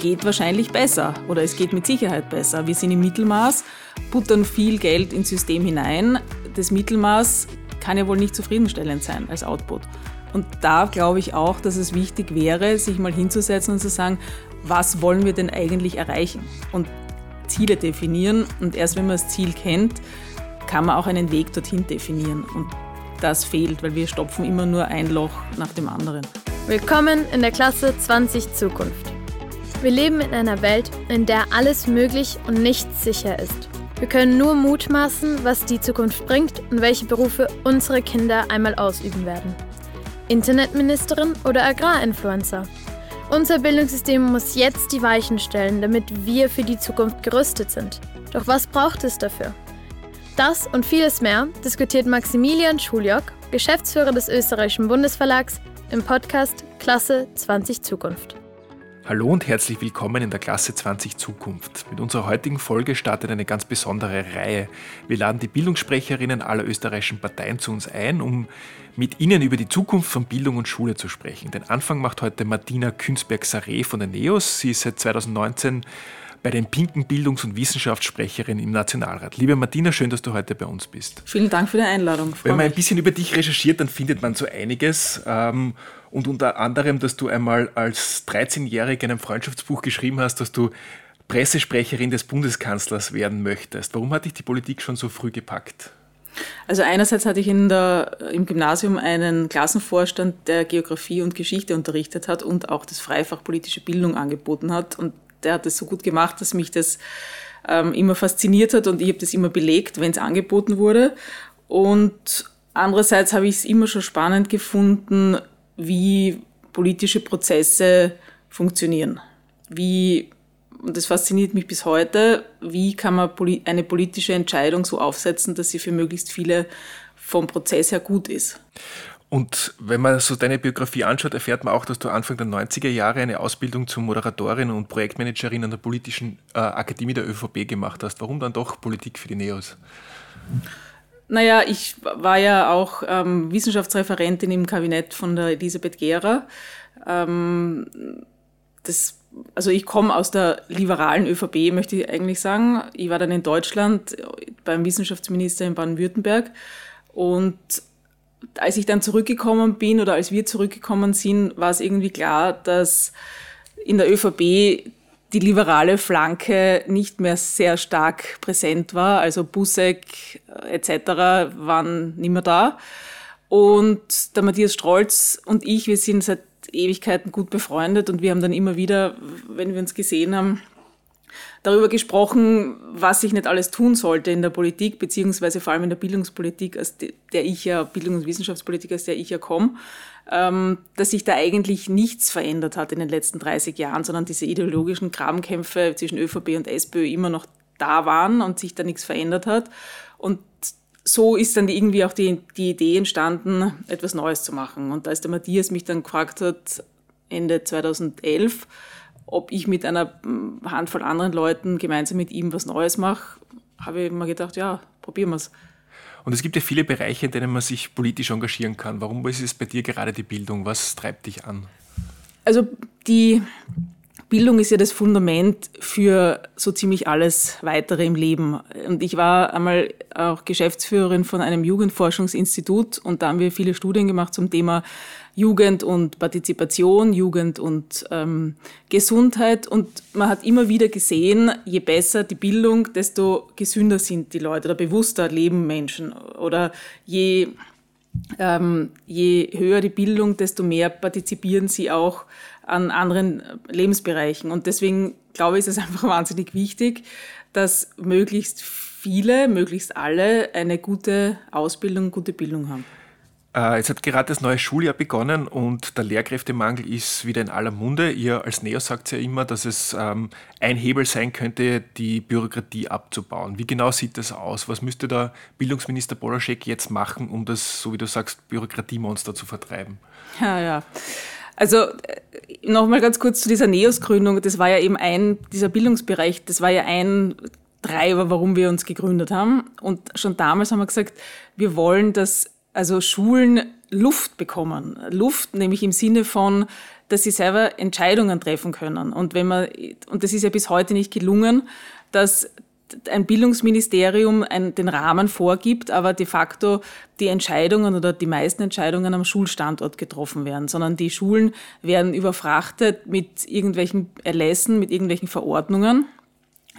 geht wahrscheinlich besser oder es geht mit Sicherheit besser. Wir sind im Mittelmaß, buttern viel Geld ins System hinein. Das Mittelmaß kann ja wohl nicht zufriedenstellend sein als Output. Und da glaube ich auch, dass es wichtig wäre, sich mal hinzusetzen und zu sagen, was wollen wir denn eigentlich erreichen? Und Ziele definieren. Und erst wenn man das Ziel kennt, kann man auch einen Weg dorthin definieren. Und das fehlt, weil wir stopfen immer nur ein Loch nach dem anderen. Willkommen in der Klasse 20 Zukunft. Wir leben in einer Welt, in der alles möglich und nichts sicher ist. Wir können nur mutmaßen, was die Zukunft bringt und welche Berufe unsere Kinder einmal ausüben werden. Internetministerin oder Agrarinfluencer? Unser Bildungssystem muss jetzt die Weichen stellen, damit wir für die Zukunft gerüstet sind. Doch was braucht es dafür? Das und vieles mehr diskutiert Maximilian Schuljock, Geschäftsführer des österreichischen Bundesverlags, im Podcast Klasse 20 Zukunft. Hallo und herzlich willkommen in der Klasse 20 Zukunft. Mit unserer heutigen Folge startet eine ganz besondere Reihe. Wir laden die Bildungssprecherinnen aller österreichischen Parteien zu uns ein, um mit ihnen über die Zukunft von Bildung und Schule zu sprechen. Den Anfang macht heute Martina Künzberg-Saré von der NEOS. Sie ist seit 2019 bei den pinken Bildungs- und Wissenschaftssprecherin im Nationalrat. Liebe Martina, schön, dass du heute bei uns bist. Vielen Dank für die Einladung. Wenn man ein bisschen über dich recherchiert, dann findet man so einiges. Ähm, und unter anderem, dass du einmal als 13-Jährige in einem Freundschaftsbuch geschrieben hast, dass du Pressesprecherin des Bundeskanzlers werden möchtest. Warum hat dich die Politik schon so früh gepackt? Also einerseits hatte ich in der, im Gymnasium einen Klassenvorstand, der Geografie und Geschichte unterrichtet hat und auch das Freifach politische Bildung angeboten hat. Und der hat das so gut gemacht, dass mich das ähm, immer fasziniert hat und ich habe das immer belegt, wenn es angeboten wurde. Und andererseits habe ich es immer schon spannend gefunden, wie politische Prozesse funktionieren. Wie, und das fasziniert mich bis heute, wie kann man eine politische Entscheidung so aufsetzen, dass sie für möglichst viele vom Prozess her gut ist. Und wenn man so deine Biografie anschaut, erfährt man auch, dass du Anfang der 90er Jahre eine Ausbildung zur Moderatorin und Projektmanagerin an der Politischen äh, Akademie der ÖVP gemacht hast. Warum dann doch Politik für die Neos? Naja, ich war ja auch ähm, Wissenschaftsreferentin im Kabinett von der Elisabeth Gera. Ähm, das, also ich komme aus der liberalen ÖVP, möchte ich eigentlich sagen. Ich war dann in Deutschland beim Wissenschaftsminister in Baden-Württemberg und als ich dann zurückgekommen bin oder als wir zurückgekommen sind, war es irgendwie klar, dass in der ÖVP die liberale Flanke nicht mehr sehr stark präsent war. Also Busek äh, etc. waren nicht mehr da. Und der Matthias Strolz und ich, wir sind seit Ewigkeiten gut befreundet und wir haben dann immer wieder, wenn wir uns gesehen haben, darüber gesprochen, was sich nicht alles tun sollte in der Politik, beziehungsweise vor allem in der Bildungspolitik, aus der ich ja, Bildungs- und Wissenschaftspolitik, aus der ich ja komme, ähm, dass sich da eigentlich nichts verändert hat in den letzten 30 Jahren, sondern diese ideologischen Grabenkämpfe zwischen ÖVP und SPÖ immer noch da waren und sich da nichts verändert hat. Und so ist dann irgendwie auch die, die Idee entstanden, etwas Neues zu machen. Und als der Matthias mich dann gefragt hat, Ende 2011, ob ich mit einer hm, Handvoll anderen Leuten gemeinsam mit ihm was Neues mache, habe ich mir gedacht, ja, probieren wir es. Und es gibt ja viele Bereiche, in denen man sich politisch engagieren kann. Warum ist es bei dir gerade die Bildung? Was treibt dich an? Also die Bildung ist ja das Fundament für so ziemlich alles weitere im Leben. Und ich war einmal auch Geschäftsführerin von einem Jugendforschungsinstitut und da haben wir viele Studien gemacht zum Thema Jugend und Partizipation, Jugend und ähm, Gesundheit. Und man hat immer wieder gesehen, je besser die Bildung, desto gesünder sind die Leute oder bewusster leben Menschen. Oder je, ähm, je höher die Bildung, desto mehr partizipieren sie auch an anderen Lebensbereichen. Und deswegen glaube ich, ist es einfach wahnsinnig wichtig, dass möglichst viele, möglichst alle eine gute Ausbildung, gute Bildung haben. Äh, jetzt hat gerade das neue Schuljahr begonnen und der Lehrkräftemangel ist wieder in aller Munde. Ihr als NEO sagt ja immer, dass es ähm, ein Hebel sein könnte, die Bürokratie abzubauen. Wie genau sieht das aus? Was müsste der Bildungsminister Bolaschek jetzt machen, um das, so wie du sagst, Bürokratiemonster zu vertreiben? Ja, ja. Also äh, nochmal ganz kurz zu dieser NEOS-Gründung. Das war ja eben ein, dieser Bildungsbereich, das war ja ein Treiber, warum wir uns gegründet haben. Und schon damals haben wir gesagt, wir wollen, dass also Schulen Luft bekommen. Luft nämlich im Sinne von, dass sie selber Entscheidungen treffen können. Und wenn man, und das ist ja bis heute nicht gelungen, dass ein Bildungsministerium ein, den Rahmen vorgibt, aber de facto die Entscheidungen oder die meisten Entscheidungen am Schulstandort getroffen werden, sondern die Schulen werden überfrachtet mit irgendwelchen Erlässen, mit irgendwelchen Verordnungen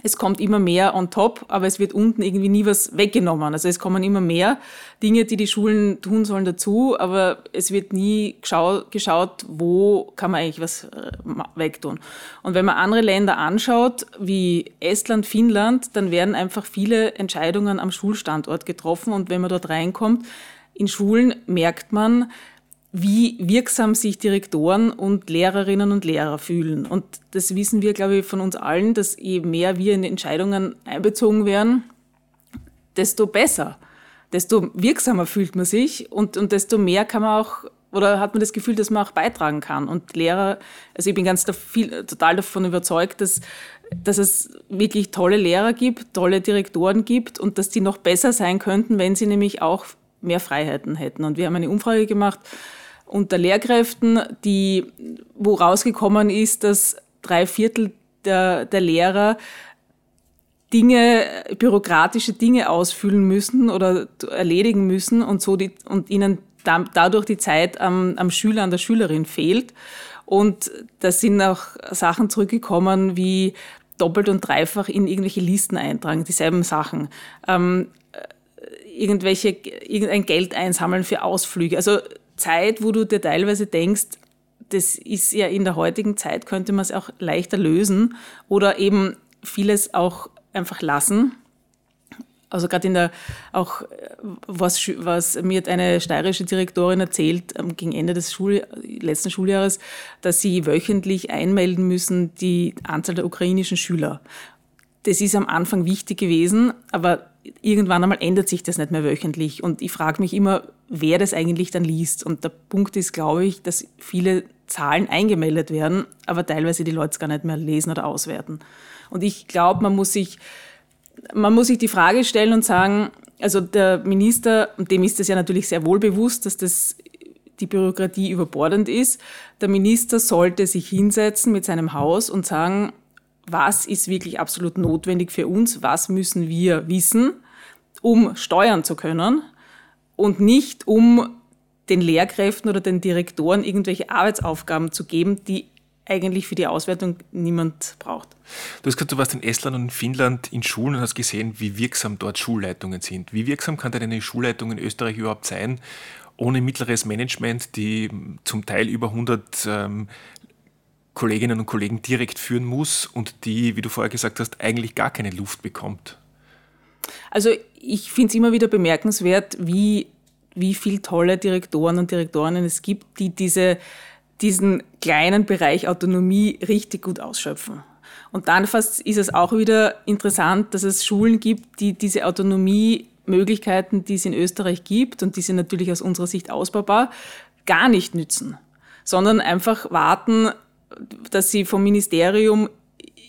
es kommt immer mehr on top, aber es wird unten irgendwie nie was weggenommen. Also es kommen immer mehr Dinge, die die Schulen tun sollen dazu, aber es wird nie geschaut, wo kann man eigentlich was äh, wegtun. Und wenn man andere Länder anschaut, wie Estland, Finnland, dann werden einfach viele Entscheidungen am Schulstandort getroffen und wenn man dort reinkommt, in Schulen merkt man, wie wirksam sich Direktoren und Lehrerinnen und Lehrer fühlen. Und das wissen wir, glaube ich, von uns allen, dass je mehr wir in Entscheidungen einbezogen werden, desto besser, desto wirksamer fühlt man sich und, und desto mehr kann man auch oder hat man das Gefühl, dass man auch beitragen kann. Und Lehrer, also ich bin ganz da viel, total davon überzeugt, dass, dass es wirklich tolle Lehrer gibt, tolle Direktoren gibt und dass die noch besser sein könnten, wenn sie nämlich auch mehr Freiheiten hätten. Und wir haben eine Umfrage gemacht, unter Lehrkräften, die, wo rausgekommen ist, dass drei Viertel der, der Lehrer Dinge, bürokratische Dinge ausfüllen müssen oder erledigen müssen und so die, und ihnen da, dadurch die Zeit am, am Schüler, an der Schülerin fehlt. Und da sind auch Sachen zurückgekommen wie doppelt und dreifach in irgendwelche Listen eintragen, dieselben Sachen. Ähm, irgendwelche, irgendein Geld einsammeln für Ausflüge. Also Zeit, wo du dir teilweise denkst, das ist ja in der heutigen Zeit, könnte man es auch leichter lösen oder eben vieles auch einfach lassen. Also gerade in der, auch was, was mir eine steirische Direktorin erzählt ähm, gegen Ende des Schul, letzten Schuljahres, dass sie wöchentlich einmelden müssen die Anzahl der ukrainischen Schüler. Das ist am Anfang wichtig gewesen, aber irgendwann einmal ändert sich das nicht mehr wöchentlich. Und ich frage mich immer, wer das eigentlich dann liest. Und der Punkt ist, glaube ich, dass viele Zahlen eingemeldet werden, aber teilweise die Leute es gar nicht mehr lesen oder auswerten. Und ich glaube, man muss sich, man muss sich die Frage stellen und sagen, also der Minister, und dem ist es ja natürlich sehr wohl bewusst, dass das die Bürokratie überbordend ist. Der Minister sollte sich hinsetzen mit seinem Haus und sagen, was ist wirklich absolut notwendig für uns, was müssen wir wissen, um steuern zu können und nicht um den Lehrkräften oder den Direktoren irgendwelche Arbeitsaufgaben zu geben, die eigentlich für die Auswertung niemand braucht. Du hast gesagt, du warst in Estland und in Finnland in Schulen und hast gesehen, wie wirksam dort Schulleitungen sind. Wie wirksam kann denn eine Schulleitung in Österreich überhaupt sein, ohne mittleres Management, die zum Teil über 100 ähm, Kolleginnen und Kollegen direkt führen muss und die, wie du vorher gesagt hast, eigentlich gar keine Luft bekommt? Also ich finde es immer wieder bemerkenswert, wie, wie viele tolle Direktoren und Direktorinnen es gibt, die diese, diesen kleinen Bereich Autonomie richtig gut ausschöpfen. Und dann fast ist es auch wieder interessant, dass es Schulen gibt, die diese Autonomiemöglichkeiten, die es in Österreich gibt, und die sind natürlich aus unserer Sicht ausbaubar, gar nicht nützen, sondern einfach warten, dass sie vom Ministerium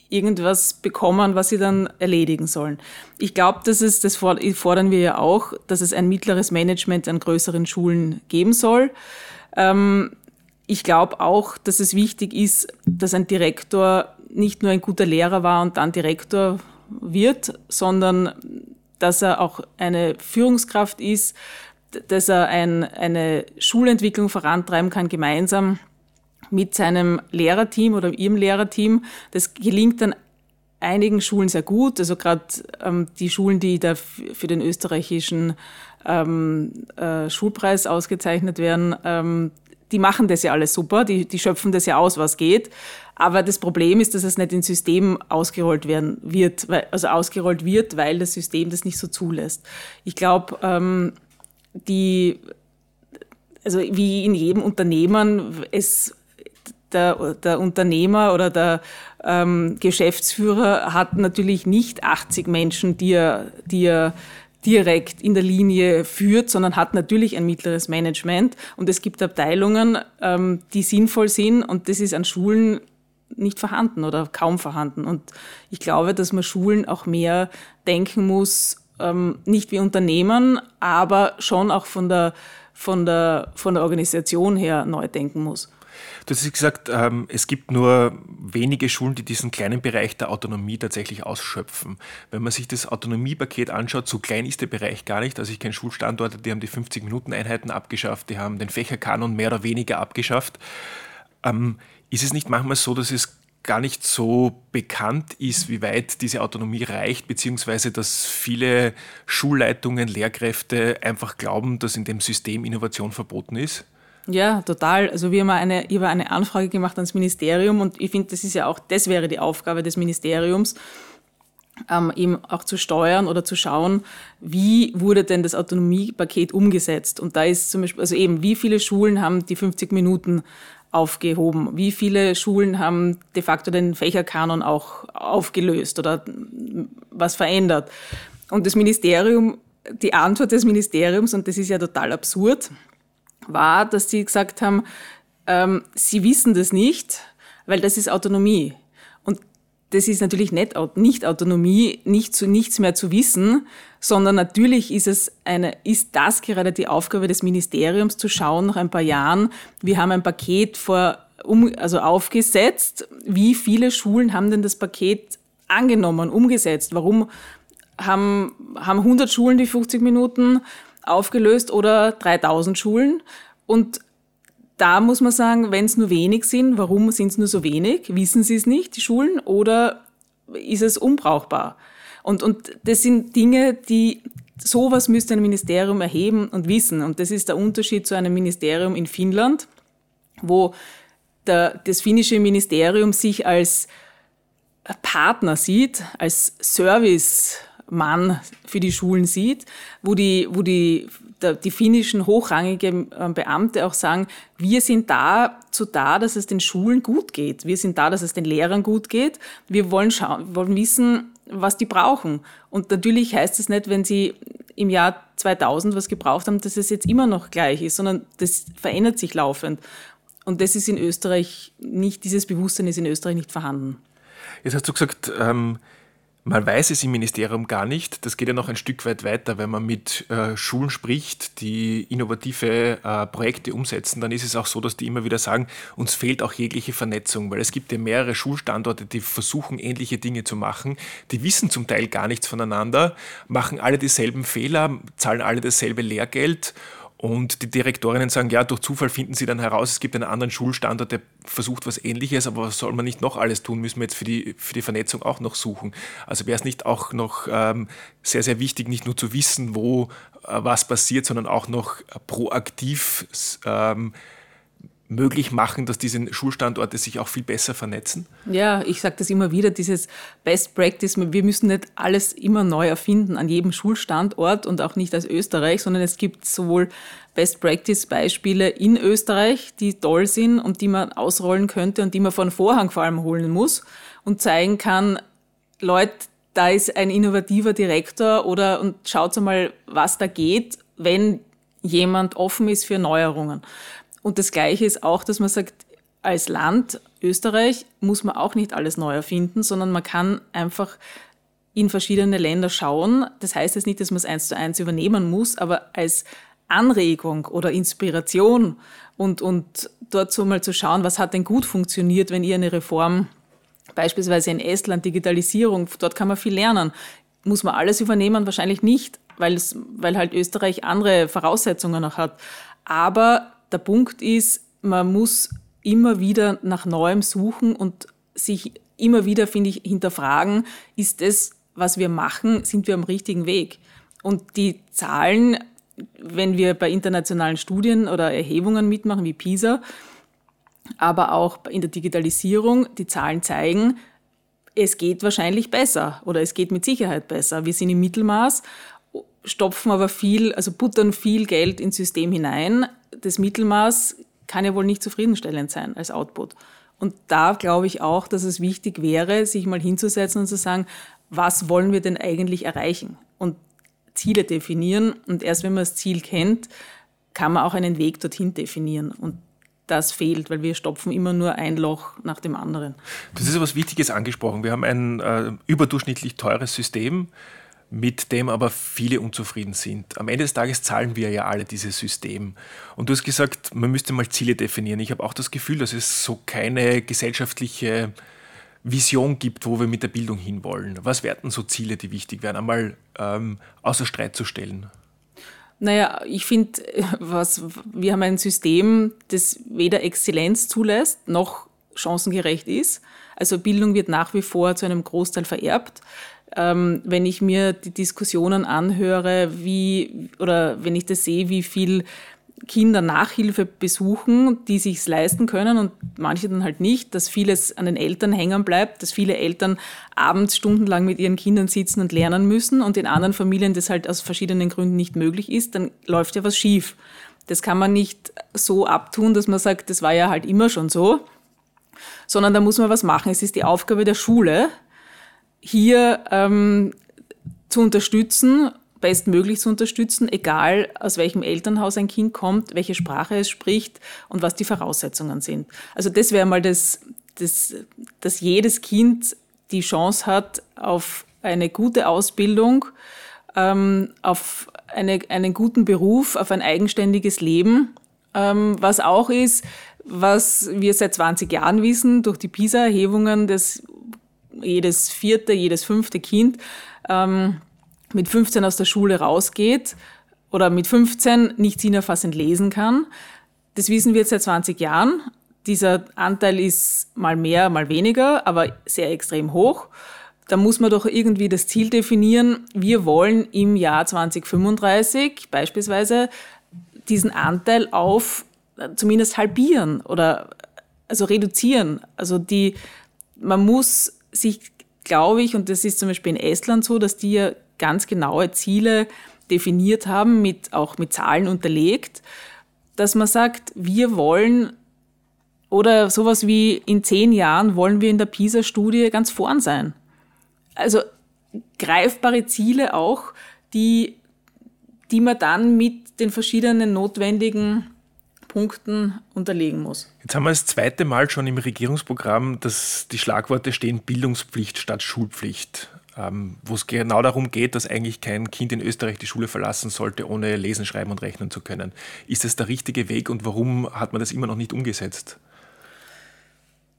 irgendwas bekommen, was sie dann erledigen sollen. Ich glaube, dass es, das fordern wir ja auch, dass es ein mittleres Management an größeren Schulen geben soll. Ähm, ich glaube auch, dass es wichtig ist, dass ein Direktor nicht nur ein guter Lehrer war und dann Direktor wird, sondern dass er auch eine Führungskraft ist, dass er ein, eine Schulentwicklung vorantreiben kann gemeinsam mit seinem Lehrerteam oder ihrem Lehrerteam. Das gelingt dann einigen Schulen sehr gut. Also gerade ähm, die Schulen, die da für den österreichischen ähm, äh, Schulpreis ausgezeichnet werden, ähm, die machen das ja alles super, die, die schöpfen das ja aus, was geht. Aber das Problem ist, dass es nicht ins System ausgerollt werden wird, weil, also ausgerollt wird, weil das System das nicht so zulässt. Ich glaube, ähm, die, also wie in jedem Unternehmen, es der, der Unternehmer oder der ähm, Geschäftsführer hat natürlich nicht 80 Menschen, die er, die er direkt in der Linie führt, sondern hat natürlich ein mittleres Management. Und es gibt Abteilungen, ähm, die sinnvoll sind und das ist an Schulen nicht vorhanden oder kaum vorhanden. Und ich glaube, dass man Schulen auch mehr denken muss, ähm, nicht wie Unternehmen, aber schon auch von der, von, der, von der Organisation her neu denken muss. Du hast gesagt, ähm, es gibt nur wenige Schulen, die diesen kleinen Bereich der Autonomie tatsächlich ausschöpfen. Wenn man sich das Autonomiepaket anschaut, so klein ist der Bereich gar nicht. Also ich kenne Schulstandorte, die haben die 50-Minuten-Einheiten abgeschafft, die haben den Fächerkanon mehr oder weniger abgeschafft. Ähm, ist es nicht manchmal so, dass es gar nicht so bekannt ist, wie weit diese Autonomie reicht, beziehungsweise dass viele Schulleitungen, Lehrkräfte einfach glauben, dass in dem System Innovation verboten ist? Ja, total. Also wir haben eine, ich habe eine Anfrage gemacht ans Ministerium und ich finde, das ist ja auch, das wäre die Aufgabe des Ministeriums, ähm, eben auch zu steuern oder zu schauen, wie wurde denn das Autonomiepaket umgesetzt? Und da ist zum Beispiel, also eben, wie viele Schulen haben die 50 Minuten aufgehoben? Wie viele Schulen haben de facto den Fächerkanon auch aufgelöst oder was verändert? Und das Ministerium, die Antwort des Ministeriums, und das ist ja total absurd, war, dass sie gesagt haben, ähm, sie wissen das nicht, weil das ist Autonomie. Und das ist natürlich nicht, nicht Autonomie, nicht zu nichts mehr zu wissen, sondern natürlich ist es eine, ist das gerade die Aufgabe des Ministeriums zu schauen nach ein paar Jahren. Wir haben ein Paket vor, um, also aufgesetzt. Wie viele Schulen haben denn das Paket angenommen, umgesetzt? Warum haben, haben 100 Schulen die 50 Minuten? Aufgelöst oder 3000 Schulen. Und da muss man sagen, wenn es nur wenig sind, warum sind es nur so wenig? Wissen sie es nicht, die Schulen, oder ist es unbrauchbar? Und, und das sind Dinge, die sowas müsste ein Ministerium erheben und wissen. Und das ist der Unterschied zu einem Ministerium in Finnland, wo der, das finnische Ministerium sich als Partner sieht, als Service Mann für die Schulen sieht, wo die, wo die, die finnischen hochrangige ähm, Beamte auch sagen, wir sind dazu da, dass es den Schulen gut geht. Wir sind da, dass es den Lehrern gut geht. Wir wollen schauen, wollen wissen, was die brauchen. Und natürlich heißt es nicht, wenn sie im Jahr 2000 was gebraucht haben, dass es jetzt immer noch gleich ist, sondern das verändert sich laufend. Und das ist in Österreich nicht, dieses Bewusstsein ist in Österreich nicht vorhanden. Jetzt hast du gesagt, ähm, man weiß es im Ministerium gar nicht. Das geht ja noch ein Stück weit weiter. Wenn man mit äh, Schulen spricht, die innovative äh, Projekte umsetzen, dann ist es auch so, dass die immer wieder sagen, uns fehlt auch jegliche Vernetzung, weil es gibt ja mehrere Schulstandorte, die versuchen, ähnliche Dinge zu machen. Die wissen zum Teil gar nichts voneinander, machen alle dieselben Fehler, zahlen alle dasselbe Lehrgeld und die Direktorinnen sagen, ja, durch Zufall finden sie dann heraus, es gibt einen anderen Schulstandort, der versucht was Ähnliches, aber was soll man nicht noch alles tun? Müssen wir jetzt für die, für die Vernetzung auch noch suchen? Also wäre es nicht auch noch ähm, sehr, sehr wichtig, nicht nur zu wissen, wo äh, was passiert, sondern auch noch proaktiv ähm, möglich machen, dass diese Schulstandorte sich auch viel besser vernetzen? Ja, ich sage das immer wieder, dieses Best Practice, wir müssen nicht alles immer neu erfinden an jedem Schulstandort und auch nicht als Österreich, sondern es gibt sowohl Best Practice Beispiele in Österreich, die toll sind und die man ausrollen könnte und die man vor den Vorhang vor allem holen muss und zeigen kann, Leute, da ist ein innovativer Direktor oder und schaut mal, was da geht, wenn jemand offen ist für Neuerungen. Und das Gleiche ist auch, dass man sagt, als Land Österreich muss man auch nicht alles neu erfinden, sondern man kann einfach in verschiedene Länder schauen. Das heißt jetzt nicht, dass man es eins zu eins übernehmen muss, aber als Anregung oder Inspiration und, und dort so mal zu schauen, was hat denn gut funktioniert, wenn ihr eine Reform, beispielsweise in Estland, Digitalisierung, dort kann man viel lernen. Muss man alles übernehmen? Wahrscheinlich nicht, weil, es, weil halt Österreich andere Voraussetzungen noch hat. Aber der Punkt ist, man muss immer wieder nach Neuem suchen und sich immer wieder, finde ich, hinterfragen, ist es, was wir machen, sind wir am richtigen Weg? Und die Zahlen, wenn wir bei internationalen Studien oder Erhebungen mitmachen, wie PISA, aber auch in der Digitalisierung, die Zahlen zeigen, es geht wahrscheinlich besser oder es geht mit Sicherheit besser. Wir sind im Mittelmaß, stopfen aber viel, also buttern viel Geld ins System hinein, das Mittelmaß kann ja wohl nicht zufriedenstellend sein als Output. Und da glaube ich auch, dass es wichtig wäre, sich mal hinzusetzen und zu sagen, was wollen wir denn eigentlich erreichen? Und Ziele definieren. Und erst wenn man das Ziel kennt, kann man auch einen Weg dorthin definieren. Und das fehlt, weil wir stopfen immer nur ein Loch nach dem anderen. Das ist etwas Wichtiges angesprochen. Wir haben ein äh, überdurchschnittlich teures System mit dem aber viele unzufrieden sind. Am Ende des Tages zahlen wir ja alle dieses System. Und du hast gesagt, man müsste mal Ziele definieren. Ich habe auch das Gefühl, dass es so keine gesellschaftliche Vision gibt, wo wir mit der Bildung hinwollen. Was wären so Ziele, die wichtig wären, einmal ähm, außer Streit zu stellen? Naja, ich finde, wir haben ein System, das weder Exzellenz zulässt, noch chancengerecht ist. Also Bildung wird nach wie vor zu einem Großteil vererbt. Ähm, wenn ich mir die Diskussionen anhöre, wie, oder wenn ich das sehe, wie viel Kinder Nachhilfe besuchen, die sich's leisten können und manche dann halt nicht, dass vieles an den Eltern hängen bleibt, dass viele Eltern abends stundenlang mit ihren Kindern sitzen und lernen müssen und in anderen Familien das halt aus verschiedenen Gründen nicht möglich ist, dann läuft ja was schief. Das kann man nicht so abtun, dass man sagt, das war ja halt immer schon so, sondern da muss man was machen. Es ist die Aufgabe der Schule, hier ähm, zu unterstützen bestmöglich zu unterstützen, egal aus welchem Elternhaus ein Kind kommt, welche Sprache es spricht und was die Voraussetzungen sind. Also das wäre mal das, das, dass jedes Kind die Chance hat auf eine gute Ausbildung, ähm, auf eine, einen guten Beruf, auf ein eigenständiges Leben, ähm, was auch ist, was wir seit 20 Jahren wissen durch die PISA-Erhebungen, dass jedes vierte, jedes fünfte Kind ähm, mit 15 aus der Schule rausgeht oder mit 15 nicht sinnerfassend lesen kann. Das wissen wir jetzt seit 20 Jahren. Dieser Anteil ist mal mehr, mal weniger, aber sehr extrem hoch. Da muss man doch irgendwie das Ziel definieren. Wir wollen im Jahr 2035 beispielsweise diesen Anteil auf äh, zumindest halbieren oder also reduzieren. Also die, man muss sich, glaube ich, und das ist zum Beispiel in Estland so, dass die ja ganz genaue Ziele definiert haben, mit, auch mit Zahlen unterlegt, dass man sagt, wir wollen oder sowas wie in zehn Jahren wollen wir in der PISA-Studie ganz vorn sein. Also greifbare Ziele auch, die, die man dann mit den verschiedenen notwendigen Punkten unterlegen muss. Jetzt haben wir das zweite Mal schon im Regierungsprogramm, dass die Schlagworte stehen Bildungspflicht statt Schulpflicht ähm, wo es genau darum geht, dass eigentlich kein Kind in Österreich die Schule verlassen sollte, ohne lesen, schreiben und rechnen zu können. Ist das der richtige Weg und warum hat man das immer noch nicht umgesetzt?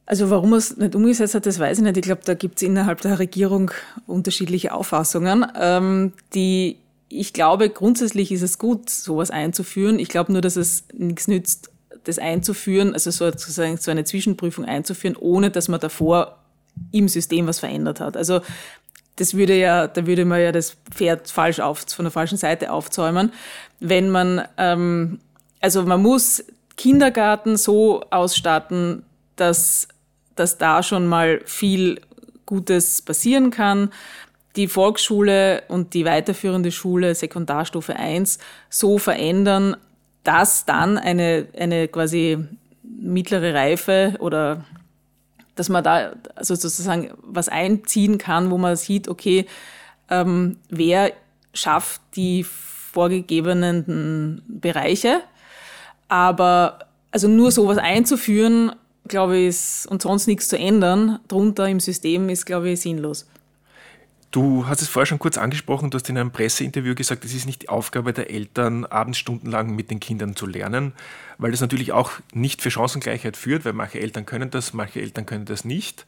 Also warum man es nicht umgesetzt hat, das weiß ich nicht. Ich glaube, da gibt es innerhalb der Regierung unterschiedliche Auffassungen. Ähm, die, ich glaube, grundsätzlich ist es gut, sowas einzuführen. Ich glaube nur, dass es nichts nützt, das einzuführen, also sozusagen so eine Zwischenprüfung einzuführen, ohne dass man davor im System was verändert hat. Also das würde ja, da würde man ja das Pferd falsch auf, von der falschen Seite aufzäumen. Wenn man, ähm, also man muss Kindergarten so ausstatten, dass, dass da schon mal viel Gutes passieren kann. Die Volksschule und die weiterführende Schule, Sekundarstufe 1, so verändern, dass dann eine, eine quasi mittlere Reife oder dass man da also sozusagen was einziehen kann, wo man sieht, okay, ähm, wer schafft die vorgegebenen Bereiche. Aber also nur sowas einzuführen, glaube ich, ist, und sonst nichts zu ändern, drunter im System ist, glaube ich, sinnlos. Du hast es vorher schon kurz angesprochen, du hast in einem Presseinterview gesagt, es ist nicht die Aufgabe der Eltern, abends stundenlang mit den Kindern zu lernen, weil das natürlich auch nicht für Chancengleichheit führt, weil manche Eltern können das, manche Eltern können das nicht.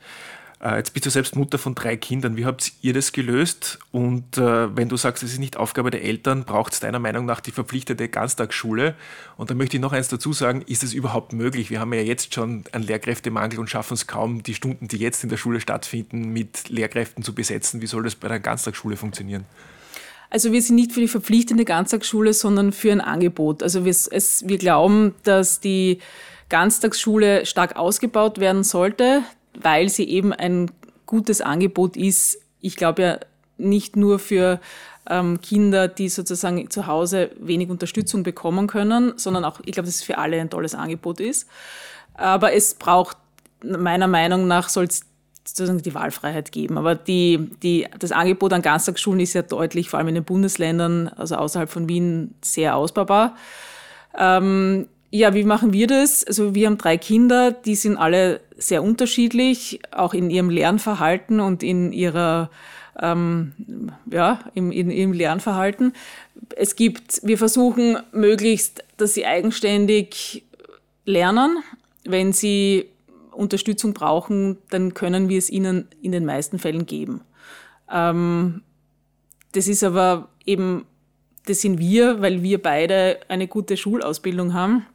Äh, jetzt bist du selbst Mutter von drei Kindern. Wie habt ihr das gelöst? Und äh, wenn du sagst, es ist nicht Aufgabe der Eltern, braucht es deiner Meinung nach die verpflichtete Ganztagsschule? Und da möchte ich noch eins dazu sagen, ist es überhaupt möglich? Wir haben ja jetzt schon einen Lehrkräftemangel und schaffen es kaum, die Stunden, die jetzt in der Schule stattfinden, mit Lehrkräften zu besetzen. Wie soll das bei einer Ganztagsschule funktionieren? Also wir sind nicht für die verpflichtende Ganztagsschule, sondern für ein Angebot. Also wir, es, wir glauben, dass die Ganztagsschule stark ausgebaut werden sollte weil sie eben ein gutes Angebot ist. Ich glaube ja nicht nur für ähm, Kinder, die sozusagen zu Hause wenig Unterstützung bekommen können, sondern auch, ich glaube, dass es für alle ein tolles Angebot ist. Aber es braucht meiner Meinung nach soll es sozusagen die Wahlfreiheit geben. Aber die, die, das Angebot an Ganztagsschulen ist ja deutlich, vor allem in den Bundesländern, also außerhalb von Wien, sehr ausbaubar. Ähm, ja, wie machen wir das? Also wir haben drei Kinder, die sind alle sehr unterschiedlich, auch in ihrem Lernverhalten und in ihrer ähm, ja, im, im, im Lernverhalten. Es gibt, wir versuchen möglichst, dass sie eigenständig lernen. Wenn sie Unterstützung brauchen, dann können wir es ihnen in den meisten Fällen geben. Ähm, das ist aber eben, das sind wir, weil wir beide eine gute Schulausbildung haben.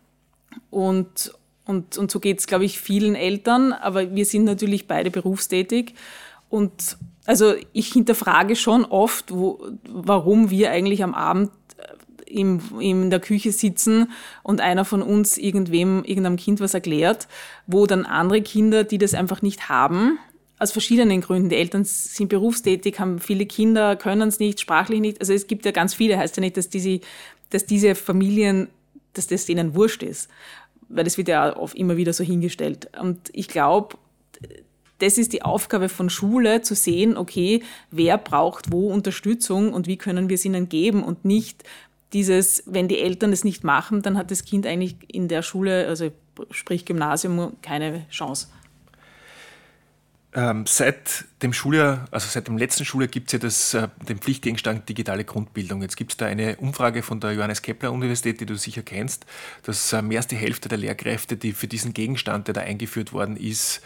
Und, und, und so geht es, glaube ich, vielen Eltern. Aber wir sind natürlich beide berufstätig. Und also ich hinterfrage schon oft, wo, warum wir eigentlich am Abend im, in der Küche sitzen und einer von uns irgendwem, irgendeinem Kind was erklärt, wo dann andere Kinder, die das einfach nicht haben, aus verschiedenen Gründen. Die Eltern sind berufstätig, haben viele Kinder, können es nicht, sprachlich nicht. Also es gibt ja ganz viele, heißt ja nicht, dass diese, dass diese Familien, dass das denen wurscht ist. Weil das wird ja oft immer wieder so hingestellt. Und ich glaube, das ist die Aufgabe von Schule, zu sehen, okay, wer braucht wo Unterstützung und wie können wir es ihnen geben und nicht, dieses, wenn die Eltern es nicht machen, dann hat das Kind eigentlich in der Schule, also sprich Gymnasium, keine Chance. Ähm, seit dem Schuljahr, also seit dem letzten Schuljahr gibt es ja das, äh, den Pflichtgegenstand digitale Grundbildung. Jetzt gibt es da eine Umfrage von der Johannes Kepler Universität, die du sicher kennst, dass äh, mehr als die Hälfte der Lehrkräfte, die für diesen Gegenstand, der da eingeführt worden ist,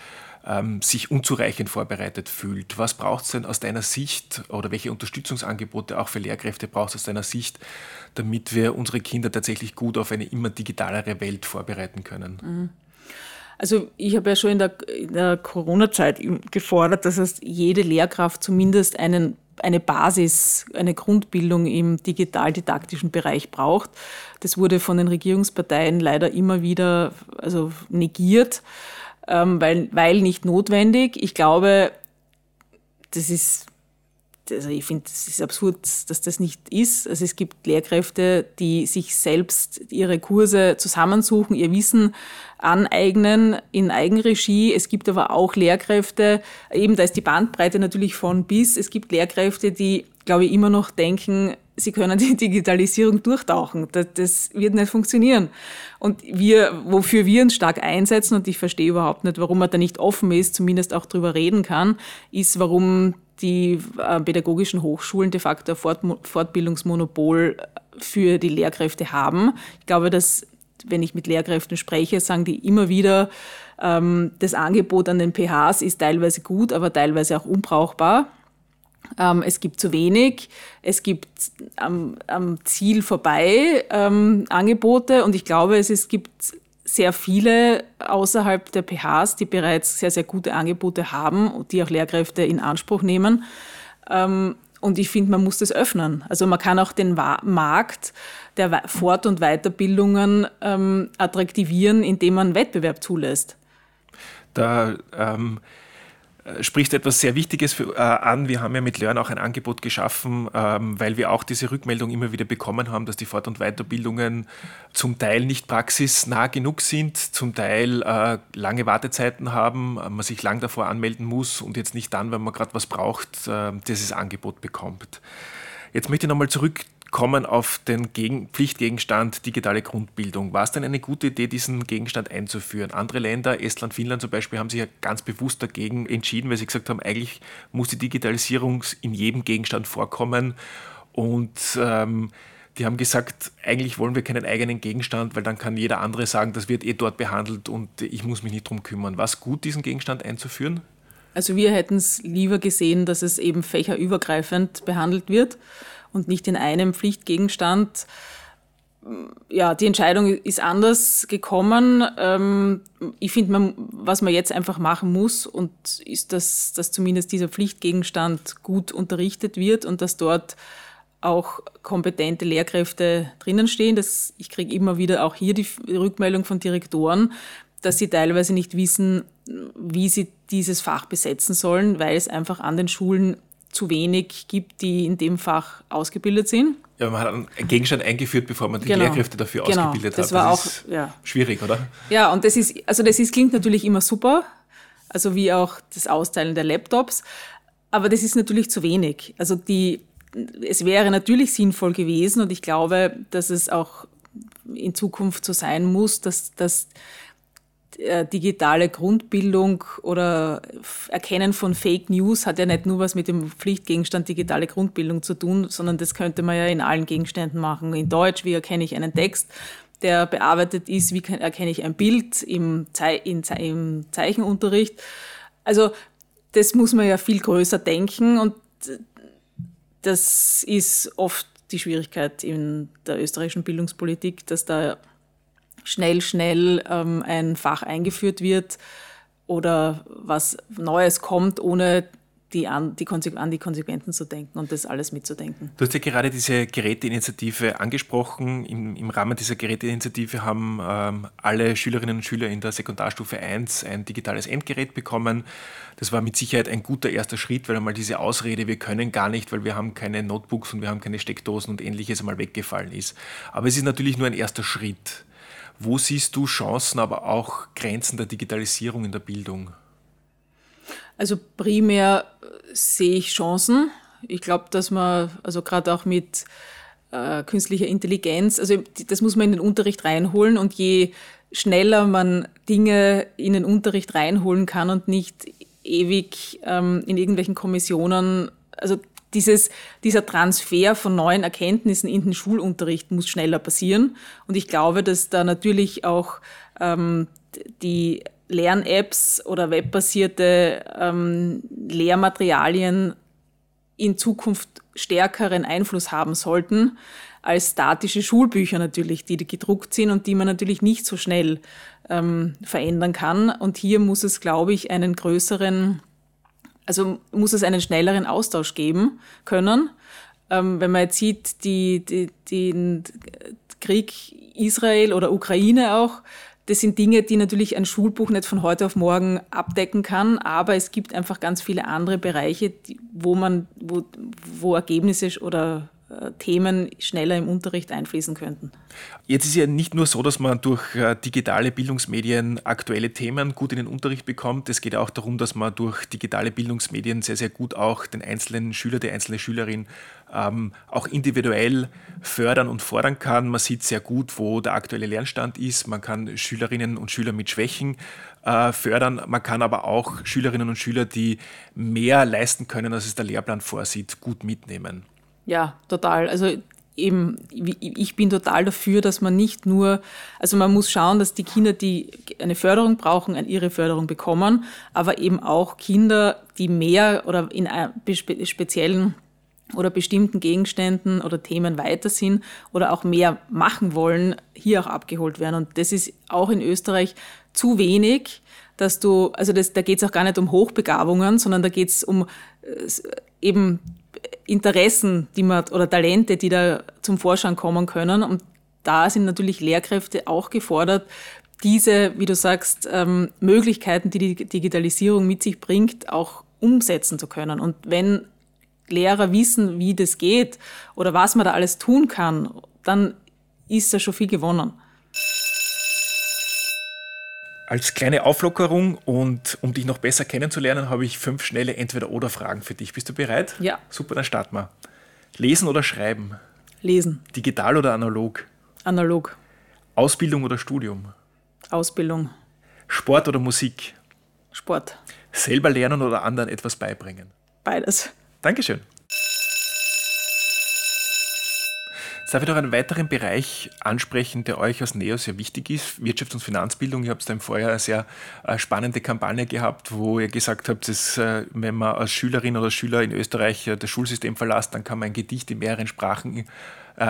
ähm, sich unzureichend vorbereitet fühlt. Was braucht es denn aus deiner Sicht oder welche Unterstützungsangebote auch für Lehrkräfte braucht es aus deiner Sicht, damit wir unsere Kinder tatsächlich gut auf eine immer digitalere Welt vorbereiten können? Mhm. Also ich habe ja schon in der, der Corona-Zeit gefordert, dass es jede Lehrkraft zumindest einen, eine Basis, eine Grundbildung im digital-didaktischen Bereich braucht. Das wurde von den Regierungsparteien leider immer wieder also negiert ähm, weil, weil nicht notwendig. Ich glaube, das ist, also ich finde, es ist absurd, dass das nicht ist. Also es gibt Lehrkräfte, die sich selbst ihre Kurse zusammensuchen, ihr Wissen aneignen in Eigenregie. Es gibt aber auch Lehrkräfte, eben da ist die Bandbreite natürlich von bis. Es gibt Lehrkräfte, die, glaube ich, immer noch denken, sie können die Digitalisierung durchtauchen. Das, das wird nicht funktionieren. Und wir, wofür wir uns stark einsetzen, und ich verstehe überhaupt nicht, warum man da nicht offen ist, zumindest auch drüber reden kann, ist, warum die äh, pädagogischen Hochschulen de facto ein Fort Fortbildungsmonopol für die Lehrkräfte haben. Ich glaube, dass, wenn ich mit Lehrkräften spreche, sagen die immer wieder, ähm, das Angebot an den PHs ist teilweise gut, aber teilweise auch unbrauchbar. Ähm, es gibt zu wenig, es gibt am, am Ziel vorbei ähm, Angebote und ich glaube, es, es gibt sehr viele außerhalb der PHs, die bereits sehr, sehr gute Angebote haben und die auch Lehrkräfte in Anspruch nehmen. Ähm, und ich finde, man muss das öffnen. Also man kann auch den Markt der Fort- und Weiterbildungen ähm, attraktivieren, indem man Wettbewerb zulässt. Da ähm, äh, spricht etwas sehr Wichtiges für, äh, an. Wir haben ja mit Learn auch ein Angebot geschaffen, ähm, weil wir auch diese Rückmeldung immer wieder bekommen haben, dass die Fort- und Weiterbildungen zum Teil nicht praxisnah genug sind, zum Teil äh, lange Wartezeiten haben, man sich lang davor anmelden muss und jetzt nicht dann, wenn man gerade was braucht, äh, dieses Angebot bekommt. Jetzt möchte ich nochmal zurück kommen auf den Gegen Pflichtgegenstand digitale Grundbildung. War es denn eine gute Idee, diesen Gegenstand einzuführen? Andere Länder, Estland, Finnland zum Beispiel, haben sich ja ganz bewusst dagegen entschieden, weil sie gesagt haben, eigentlich muss die Digitalisierung in jedem Gegenstand vorkommen. Und ähm, die haben gesagt, eigentlich wollen wir keinen eigenen Gegenstand, weil dann kann jeder andere sagen, das wird eh dort behandelt und ich muss mich nicht drum kümmern. War es gut, diesen Gegenstand einzuführen? Also wir hätten es lieber gesehen, dass es eben fächerübergreifend behandelt wird und nicht in einem Pflichtgegenstand. Ja, die Entscheidung ist anders gekommen. Ähm, ich finde, was man jetzt einfach machen muss, und ist, dass, dass zumindest dieser Pflichtgegenstand gut unterrichtet wird und dass dort auch kompetente Lehrkräfte drinnen stehen. Das, ich kriege immer wieder auch hier die Rückmeldung von Direktoren, dass sie teilweise nicht wissen, wie sie dieses Fach besetzen sollen, weil es einfach an den Schulen zu wenig gibt, die in dem Fach ausgebildet sind. Ja, man hat einen Gegenstand eingeführt, bevor man die genau. Lehrkräfte dafür genau. ausgebildet das hat. War das auch ja. schwierig, oder? Ja, und das ist, also das ist, klingt natürlich immer super, also wie auch das Austeilen der Laptops, aber das ist natürlich zu wenig. Also die, es wäre natürlich sinnvoll gewesen und ich glaube, dass es auch in Zukunft so sein muss, dass, dass digitale Grundbildung oder Erkennen von Fake News hat ja nicht nur was mit dem Pflichtgegenstand digitale Grundbildung zu tun, sondern das könnte man ja in allen Gegenständen machen. In Deutsch, wie erkenne ich einen Text, der bearbeitet ist, wie erkenne ich ein Bild im, Ze im Zeichenunterricht. Also das muss man ja viel größer denken und das ist oft die Schwierigkeit in der österreichischen Bildungspolitik, dass da schnell, schnell ähm, ein Fach eingeführt wird oder was Neues kommt, ohne die an, die an die Konsequenzen zu denken und das alles mitzudenken. Du hast ja gerade diese Geräteinitiative angesprochen. Im, im Rahmen dieser Geräteinitiative haben ähm, alle Schülerinnen und Schüler in der Sekundarstufe 1 ein digitales Endgerät bekommen. Das war mit Sicherheit ein guter erster Schritt, weil einmal diese Ausrede, wir können gar nicht, weil wir haben keine Notebooks und wir haben keine Steckdosen und ähnliches einmal weggefallen ist. Aber es ist natürlich nur ein erster Schritt. Wo siehst du Chancen, aber auch Grenzen der Digitalisierung in der Bildung? Also primär sehe ich Chancen. Ich glaube, dass man, also gerade auch mit äh, künstlicher Intelligenz, also das muss man in den Unterricht reinholen und je schneller man Dinge in den Unterricht reinholen kann und nicht ewig ähm, in irgendwelchen Kommissionen, also dieses, dieser Transfer von neuen Erkenntnissen in den Schulunterricht muss schneller passieren. Und ich glaube, dass da natürlich auch ähm, die Lern-Apps oder webbasierte ähm, Lehrmaterialien in Zukunft stärkeren Einfluss haben sollten als statische Schulbücher natürlich, die gedruckt sind und die man natürlich nicht so schnell ähm, verändern kann. Und hier muss es, glaube ich, einen größeren, also muss es einen schnelleren Austausch geben können. Ähm, wenn man jetzt sieht, die, die, den Krieg Israel oder Ukraine auch, das sind Dinge, die natürlich ein Schulbuch nicht von heute auf morgen abdecken kann, aber es gibt einfach ganz viele andere Bereiche, wo man, wo, wo Ergebnisse oder Themen schneller im Unterricht einfließen könnten. Jetzt ist ja nicht nur so, dass man durch äh, digitale Bildungsmedien aktuelle Themen gut in den Unterricht bekommt. Es geht auch darum, dass man durch digitale Bildungsmedien sehr, sehr gut auch den einzelnen Schüler, die einzelne Schülerin ähm, auch individuell fördern und fordern kann. Man sieht sehr gut, wo der aktuelle Lernstand ist. Man kann Schülerinnen und Schüler mit Schwächen äh, fördern. Man kann aber auch Schülerinnen und Schüler, die mehr leisten können, als es der Lehrplan vorsieht, gut mitnehmen. Ja, total. Also eben, ich bin total dafür, dass man nicht nur, also man muss schauen, dass die Kinder, die eine Förderung brauchen, ihre Förderung bekommen, aber eben auch Kinder, die mehr oder in speziellen oder bestimmten Gegenständen oder Themen weiter sind oder auch mehr machen wollen, hier auch abgeholt werden. Und das ist auch in Österreich zu wenig, dass du, also das, da geht es auch gar nicht um Hochbegabungen, sondern da geht es um äh, eben Interessen, die man oder Talente, die da zum Vorschein kommen können. Und da sind natürlich Lehrkräfte auch gefordert, diese, wie du sagst, ähm, Möglichkeiten, die die Digitalisierung mit sich bringt, auch umsetzen zu können. Und wenn Lehrer wissen, wie das geht oder was man da alles tun kann, dann ist da schon viel gewonnen. Als kleine Auflockerung und um dich noch besser kennenzulernen, habe ich fünf schnelle Entweder-Oder-Fragen für dich. Bist du bereit? Ja. Super, dann starten wir. Lesen oder schreiben? Lesen. Digital oder analog? Analog. Ausbildung oder Studium? Ausbildung. Sport oder Musik? Sport. Selber lernen oder anderen etwas beibringen? Beides. Dankeschön. Darf ich noch einen weiteren Bereich ansprechen, der euch als NEO sehr wichtig ist? Wirtschafts- und Finanzbildung. Ihr habt da im Vorjahr eine sehr äh, spannende Kampagne gehabt, wo ihr gesagt habt, dass, äh, wenn man als Schülerin oder Schüler in Österreich äh, das Schulsystem verlässt, dann kann man ein Gedicht in mehreren Sprachen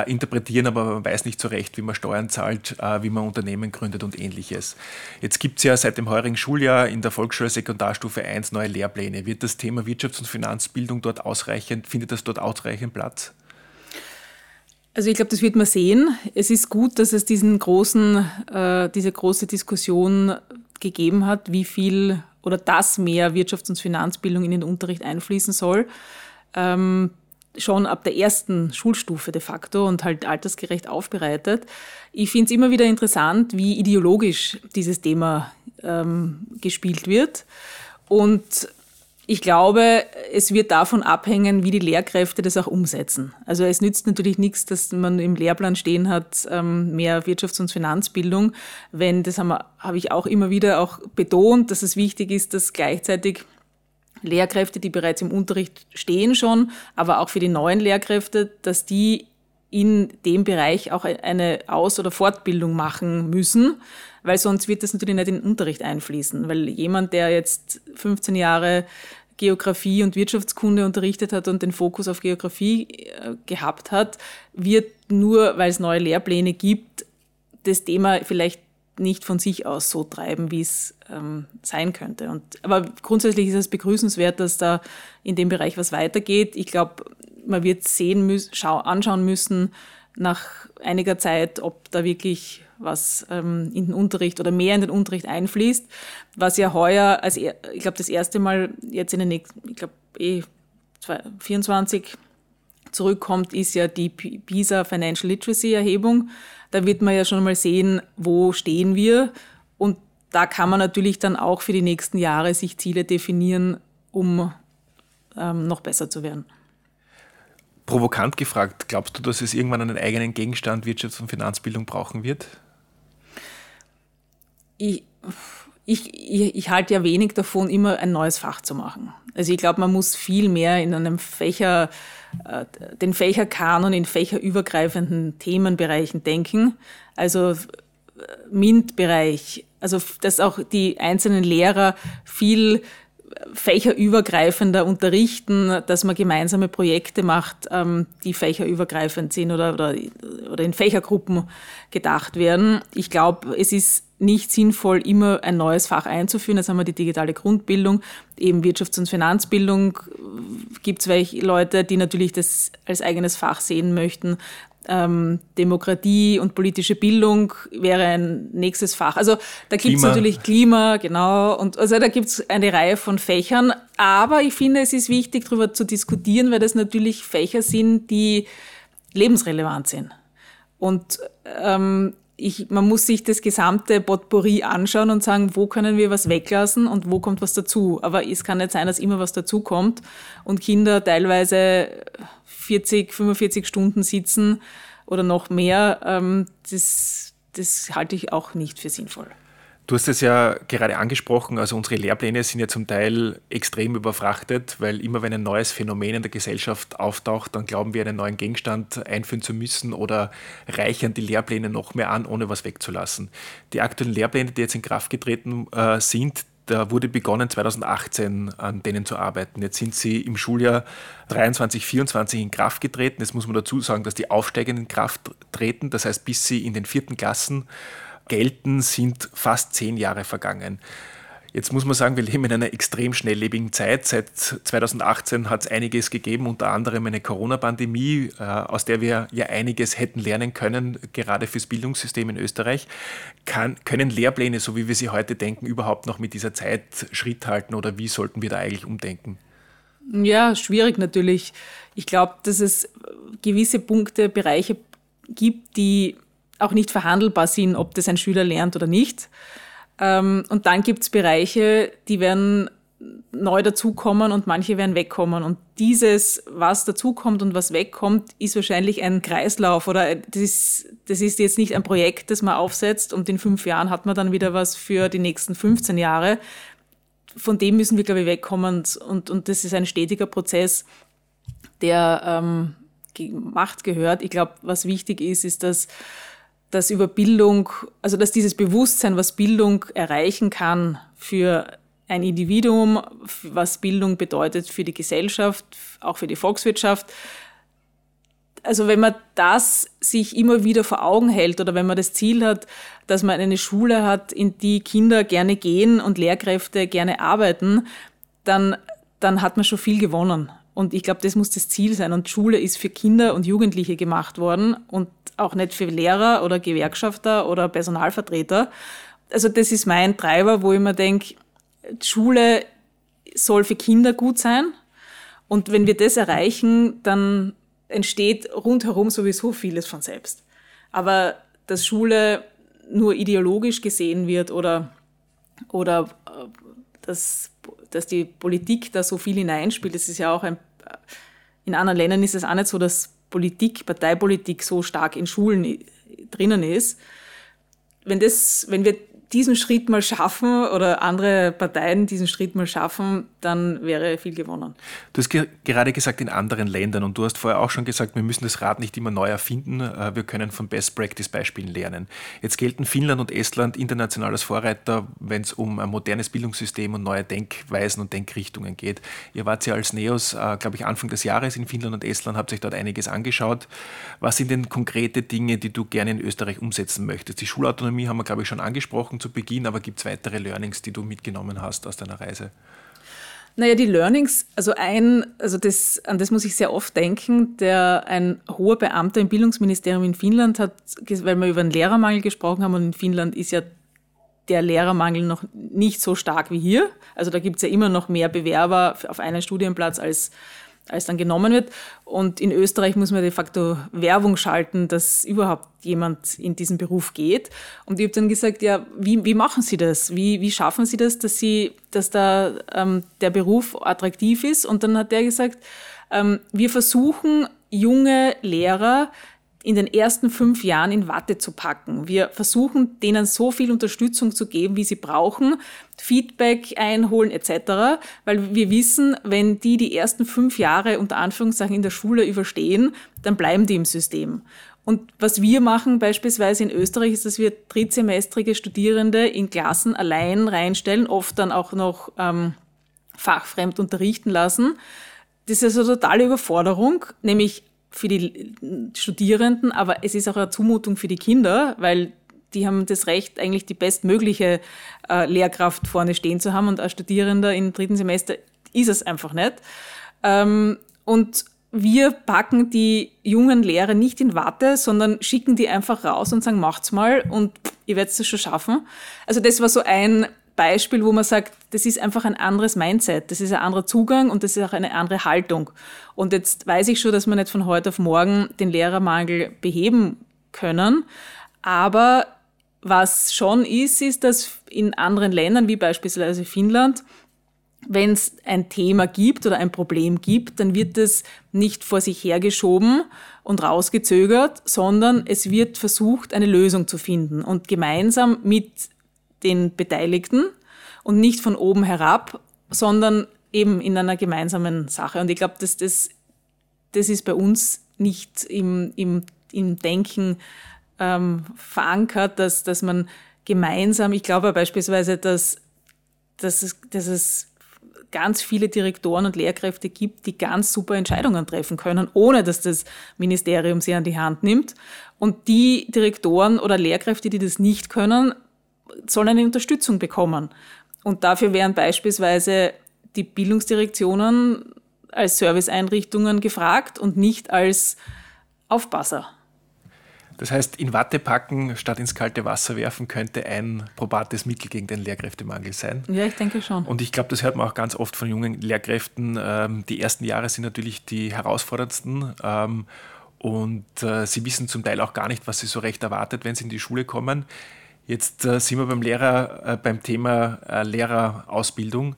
interpretieren, aber man weiß nicht so recht, wie man Steuern zahlt, wie man Unternehmen gründet und ähnliches. Jetzt gibt es ja seit dem heurigen Schuljahr in der Volksschule Sekundarstufe 1 neue Lehrpläne. Wird das Thema Wirtschafts- und Finanzbildung dort ausreichend, findet das dort ausreichend Platz? Also ich glaube, das wird man sehen. Es ist gut, dass es diesen großen, äh, diese große Diskussion gegeben hat, wie viel oder dass mehr Wirtschafts- und Finanzbildung in den Unterricht einfließen soll. Ähm, schon ab der ersten Schulstufe de facto und halt altersgerecht aufbereitet. Ich finde es immer wieder interessant, wie ideologisch dieses Thema ähm, gespielt wird. Und ich glaube, es wird davon abhängen, wie die Lehrkräfte das auch umsetzen. Also es nützt natürlich nichts, dass man im Lehrplan stehen hat, ähm, mehr Wirtschafts- und Finanzbildung, wenn, das habe hab ich auch immer wieder auch betont, dass es wichtig ist, dass gleichzeitig Lehrkräfte, die bereits im Unterricht stehen schon, aber auch für die neuen Lehrkräfte, dass die in dem Bereich auch eine Aus- oder Fortbildung machen müssen, weil sonst wird das natürlich nicht in den Unterricht einfließen, weil jemand, der jetzt 15 Jahre Geografie und Wirtschaftskunde unterrichtet hat und den Fokus auf Geografie äh, gehabt hat, wird nur, weil es neue Lehrpläne gibt, das Thema vielleicht nicht von sich aus so treiben, wie es ähm, sein könnte. Und, aber grundsätzlich ist es begrüßenswert, dass da in dem Bereich was weitergeht. Ich glaube, man wird sehen müssen, schau, anschauen müssen nach einiger Zeit, ob da wirklich was ähm, in den Unterricht oder mehr in den Unterricht einfließt, was ja heuer, als ich glaube das erste Mal jetzt in den nächsten, ich glaube eh 24 zurückkommt, ist ja die PISA Financial Literacy Erhebung. Da wird man ja schon mal sehen, wo stehen wir und da kann man natürlich dann auch für die nächsten Jahre sich Ziele definieren, um ähm, noch besser zu werden. Provokant gefragt, glaubst du, dass es irgendwann einen eigenen Gegenstand Wirtschafts- und Finanzbildung brauchen wird? Ich, ich, ich, ich halte ja wenig davon, immer ein neues Fach zu machen. Also ich glaube, man muss viel mehr in einem Fächer, äh, den Fächerkanon in fächerübergreifenden Themenbereichen denken. Also äh, MINT-Bereich, also dass auch die einzelnen Lehrer viel fächerübergreifender unterrichten, dass man gemeinsame Projekte macht, ähm, die fächerübergreifend sind oder, oder, oder in Fächergruppen gedacht werden. Ich glaube, es ist nicht sinnvoll, immer ein neues Fach einzuführen. Jetzt haben wir die digitale Grundbildung, eben Wirtschafts- und Finanzbildung. Gibt es welche Leute, die natürlich das als eigenes Fach sehen möchten. Ähm, Demokratie und politische Bildung wäre ein nächstes Fach. Also da gibt es natürlich Klima, genau. Und also da gibt es eine Reihe von Fächern. Aber ich finde, es ist wichtig, darüber zu diskutieren, weil das natürlich Fächer sind, die lebensrelevant sind. Und ähm, ich, man muss sich das gesamte Potpourri anschauen und sagen, wo können wir was weglassen und wo kommt was dazu. Aber es kann nicht sein, dass immer was dazukommt und Kinder teilweise 40, 45 Stunden sitzen oder noch mehr. Ähm, das, das halte ich auch nicht für sinnvoll. Du hast es ja gerade angesprochen, also unsere Lehrpläne sind ja zum Teil extrem überfrachtet, weil immer wenn ein neues Phänomen in der Gesellschaft auftaucht, dann glauben wir, einen neuen Gegenstand einführen zu müssen oder reichern die Lehrpläne noch mehr an, ohne was wegzulassen. Die aktuellen Lehrpläne, die jetzt in Kraft getreten äh, sind, da wurde begonnen 2018 an denen zu arbeiten. Jetzt sind sie im Schuljahr 23, 24 in Kraft getreten. Jetzt muss man dazu sagen, dass die aufsteigend in Kraft treten. Das heißt, bis sie in den vierten Klassen gelten, sind fast zehn Jahre vergangen. Jetzt muss man sagen, wir leben in einer extrem schnelllebigen Zeit. Seit 2018 hat es einiges gegeben, unter anderem eine Corona-Pandemie, äh, aus der wir ja einiges hätten lernen können, gerade fürs Bildungssystem in Österreich. Kann, können Lehrpläne, so wie wir sie heute denken, überhaupt noch mit dieser Zeit Schritt halten oder wie sollten wir da eigentlich umdenken? Ja, schwierig natürlich. Ich glaube, dass es gewisse Punkte, Bereiche gibt, die auch nicht verhandelbar sind, ob das ein Schüler lernt oder nicht. Ähm, und dann gibt es Bereiche, die werden neu dazukommen und manche werden wegkommen. Und dieses, was dazukommt und was wegkommt, ist wahrscheinlich ein Kreislauf oder das ist, das ist jetzt nicht ein Projekt, das man aufsetzt und in fünf Jahren hat man dann wieder was für die nächsten 15 Jahre. Von dem müssen wir, glaube ich, wegkommen und, und das ist ein stetiger Prozess, der ähm, gemacht gehört. Ich glaube, was wichtig ist, ist, dass dass über Bildung, also dass dieses Bewusstsein, was Bildung erreichen kann für ein Individuum, was Bildung bedeutet für die Gesellschaft, auch für die Volkswirtschaft. Also wenn man das sich immer wieder vor Augen hält oder wenn man das Ziel hat, dass man eine Schule hat, in die Kinder gerne gehen und Lehrkräfte gerne arbeiten, dann, dann hat man schon viel gewonnen. Und ich glaube, das muss das Ziel sein. Und Schule ist für Kinder und Jugendliche gemacht worden und auch nicht für Lehrer oder Gewerkschafter oder Personalvertreter. Also das ist mein Treiber, wo ich mir denke, Schule soll für Kinder gut sein. Und wenn wir das erreichen, dann entsteht rundherum sowieso vieles von selbst. Aber dass Schule nur ideologisch gesehen wird oder, oder äh, dass, dass die Politik da so viel hineinspielt. Das ist ja auch ein, in anderen Ländern ist es auch nicht so, dass Politik, Parteipolitik so stark in Schulen drinnen ist. Wenn das, wenn wir diesen Schritt mal schaffen oder andere Parteien diesen Schritt mal schaffen, dann wäre viel gewonnen. Du hast ge gerade gesagt in anderen Ländern und du hast vorher auch schon gesagt, wir müssen das Rad nicht immer neu erfinden, äh, wir können von Best Practice Beispielen lernen. Jetzt gelten Finnland und Estland international als Vorreiter, wenn es um ein modernes Bildungssystem und neue Denkweisen und Denkrichtungen geht. Ihr wart ja als NEOS, äh, glaube ich, Anfang des Jahres in Finnland und Estland, habt euch dort einiges angeschaut. Was sind denn konkrete Dinge, die du gerne in Österreich umsetzen möchtest? Die Schulautonomie haben wir, glaube ich, schon angesprochen zu Beginn, aber gibt es weitere Learnings, die du mitgenommen hast aus deiner Reise? Naja, die Learnings, also ein, also das, an das muss ich sehr oft denken, der ein hoher Beamter im Bildungsministerium in Finnland hat, weil wir über den Lehrermangel gesprochen haben und in Finnland ist ja der Lehrermangel noch nicht so stark wie hier. Also da gibt es ja immer noch mehr Bewerber auf einen Studienplatz als als dann genommen wird. Und in Österreich muss man de facto Werbung schalten, dass überhaupt jemand in diesen Beruf geht. Und ich habe dann gesagt, ja, wie, wie machen Sie das? Wie, wie schaffen Sie das, dass, Sie, dass da ähm, der Beruf attraktiv ist? Und dann hat der gesagt, ähm, wir versuchen junge Lehrer in den ersten fünf Jahren in Watte zu packen. Wir versuchen, denen so viel Unterstützung zu geben, wie sie brauchen, Feedback einholen etc., weil wir wissen, wenn die die ersten fünf Jahre unter Anführungszeichen in der Schule überstehen, dann bleiben die im System. Und was wir machen beispielsweise in Österreich ist, dass wir drittsemestrige Studierende in Klassen allein reinstellen, oft dann auch noch ähm, fachfremd unterrichten lassen. Das ist also totale Überforderung, nämlich für die Studierenden, aber es ist auch eine Zumutung für die Kinder, weil die haben das Recht, eigentlich die bestmögliche äh, Lehrkraft vorne stehen zu haben und als Studierender im dritten Semester ist es einfach nicht. Ähm, und wir packen die jungen Lehrer nicht in Watte, sondern schicken die einfach raus und sagen, macht's mal und ihr werdet es schon schaffen. Also das war so ein Beispiel, wo man sagt, das ist einfach ein anderes Mindset, das ist ein anderer Zugang und das ist auch eine andere Haltung. Und jetzt weiß ich schon, dass wir nicht von heute auf morgen den Lehrermangel beheben können, aber was schon ist, ist, dass in anderen Ländern, wie beispielsweise Finnland, wenn es ein Thema gibt oder ein Problem gibt, dann wird es nicht vor sich hergeschoben und rausgezögert, sondern es wird versucht, eine Lösung zu finden und gemeinsam mit den Beteiligten und nicht von oben herab, sondern eben in einer gemeinsamen Sache. Und ich glaube, dass das, das ist bei uns nicht im, im, im Denken ähm, verankert, dass, dass man gemeinsam, ich glaube beispielsweise, dass, dass, es, dass es ganz viele Direktoren und Lehrkräfte gibt, die ganz super Entscheidungen treffen können, ohne dass das Ministerium sie an die Hand nimmt. Und die Direktoren oder Lehrkräfte, die das nicht können, sollen eine Unterstützung bekommen. Und dafür wären beispielsweise die Bildungsdirektionen als Serviceeinrichtungen gefragt und nicht als Aufpasser. Das heißt, in Watte packen statt ins kalte Wasser werfen könnte ein probates Mittel gegen den Lehrkräftemangel sein. Ja, ich denke schon. Und ich glaube, das hört man auch ganz oft von jungen Lehrkräften. Ähm, die ersten Jahre sind natürlich die herausforderndsten. Ähm, und äh, sie wissen zum Teil auch gar nicht, was sie so recht erwartet, wenn sie in die Schule kommen. Jetzt äh, sind wir beim Lehrer, äh, beim Thema äh, Lehrerausbildung.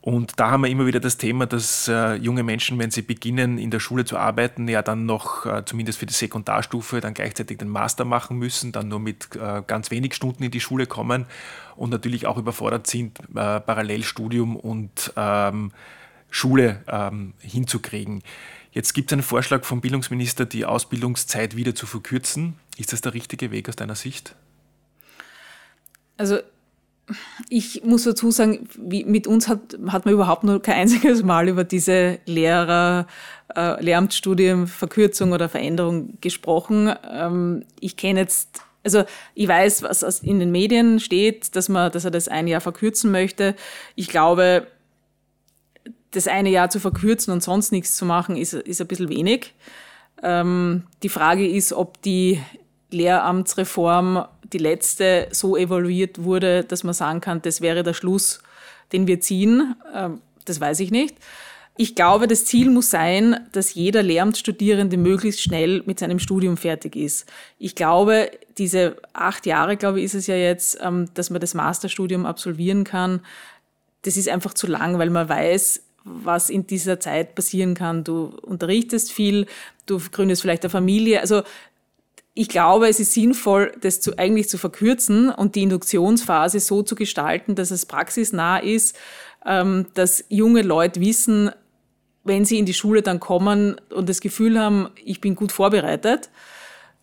Und da haben wir immer wieder das Thema, dass äh, junge Menschen, wenn sie beginnen, in der Schule zu arbeiten, ja dann noch äh, zumindest für die Sekundarstufe dann gleichzeitig den Master machen müssen, dann nur mit äh, ganz wenig Stunden in die Schule kommen und natürlich auch überfordert sind, Parallelstudium und ähm, Schule ähm, hinzukriegen. Jetzt gibt es einen Vorschlag vom Bildungsminister, die Ausbildungszeit wieder zu verkürzen. Ist das der richtige Weg aus deiner Sicht? Also ich muss dazu sagen, wie, mit uns hat, hat man überhaupt nur kein einziges Mal über diese Lehrer, äh, Lehramtsstudienverkürzung oder Veränderung gesprochen. Ähm, ich kenne jetzt, also ich weiß, was in den Medien steht, dass man, dass er das ein Jahr verkürzen möchte. Ich glaube, das eine Jahr zu verkürzen und sonst nichts zu machen, ist, ist ein bisschen wenig. Ähm, die Frage ist, ob die Lehramtsreform die letzte so evaluiert wurde, dass man sagen kann, das wäre der Schluss, den wir ziehen. Ähm, das weiß ich nicht. Ich glaube, das Ziel muss sein, dass jeder Lehramtsstudierende möglichst schnell mit seinem Studium fertig ist. Ich glaube, diese acht Jahre, glaube ich, ist es ja jetzt, ähm, dass man das Masterstudium absolvieren kann. das ist einfach zu lang, weil man weiß, was in dieser Zeit passieren kann. Du unterrichtest viel, du gründest vielleicht eine Familie. Also ich glaube, es ist sinnvoll, das zu, eigentlich zu verkürzen und die Induktionsphase so zu gestalten, dass es praxisnah ist, ähm, dass junge Leute wissen, wenn sie in die Schule dann kommen und das Gefühl haben, ich bin gut vorbereitet.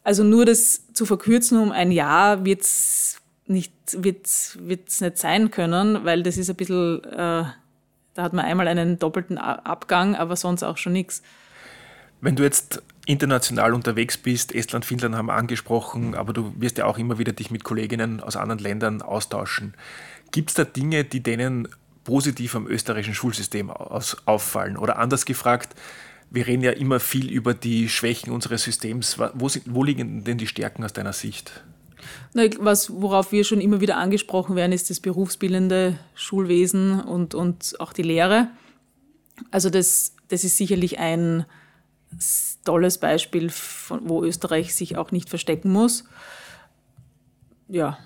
Also nur das zu verkürzen um ein Jahr wird's nicht, wird's, wird's nicht sein können, weil das ist ein bisschen, äh, da hat man einmal einen doppelten Abgang, aber sonst auch schon nichts. Wenn du jetzt international unterwegs bist, Estland, Finnland haben wir angesprochen, aber du wirst ja auch immer wieder dich mit Kolleginnen aus anderen Ländern austauschen. Gibt es da Dinge, die denen positiv am österreichischen Schulsystem aus, auffallen? Oder anders gefragt, wir reden ja immer viel über die Schwächen unseres Systems. Wo, sind, wo liegen denn die Stärken aus deiner Sicht? Was, worauf wir schon immer wieder angesprochen werden, ist das berufsbildende Schulwesen und, und auch die Lehre. Also das, das ist sicherlich ein tolles Beispiel, von, wo Österreich sich auch nicht verstecken muss. Ja.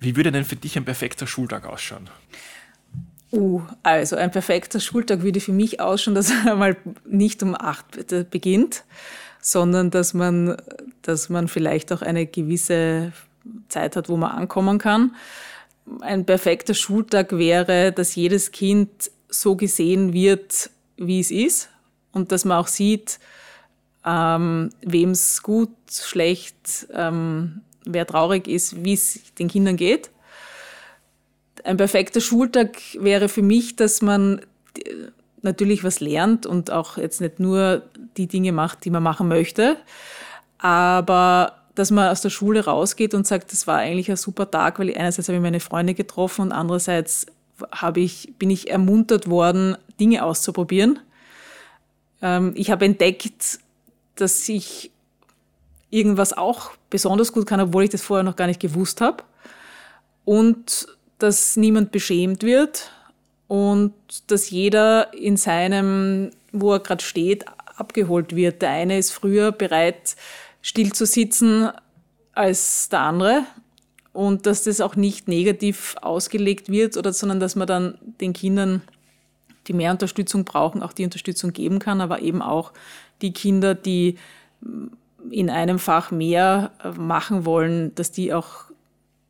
Wie würde denn für dich ein perfekter Schultag ausschauen? Uh, also ein perfekter Schultag würde für mich ausschauen, dass er mal nicht um acht beginnt, sondern dass man, dass man vielleicht auch eine gewisse Zeit hat, wo man ankommen kann. Ein perfekter Schultag wäre, dass jedes Kind so gesehen wird, wie es ist und dass man auch sieht, ähm, wem es gut, schlecht, ähm, wer traurig ist, wie es den Kindern geht ein perfekter Schultag wäre für mich, dass man natürlich was lernt und auch jetzt nicht nur die Dinge macht, die man machen möchte, aber dass man aus der Schule rausgeht und sagt, das war eigentlich ein super Tag, weil einerseits habe ich meine Freunde getroffen und andererseits habe ich, bin ich ermuntert worden, Dinge auszuprobieren. Ähm, ich habe entdeckt, dass ich irgendwas auch besonders gut kann, obwohl ich das vorher noch gar nicht gewusst habe. Und dass niemand beschämt wird und dass jeder in seinem, wo er gerade steht, abgeholt wird. Der eine ist früher bereit, still zu sitzen als der andere und dass das auch nicht negativ ausgelegt wird, oder, sondern dass man dann den Kindern, die mehr Unterstützung brauchen, auch die Unterstützung geben kann, aber eben auch die Kinder, die in einem Fach mehr machen wollen, dass die auch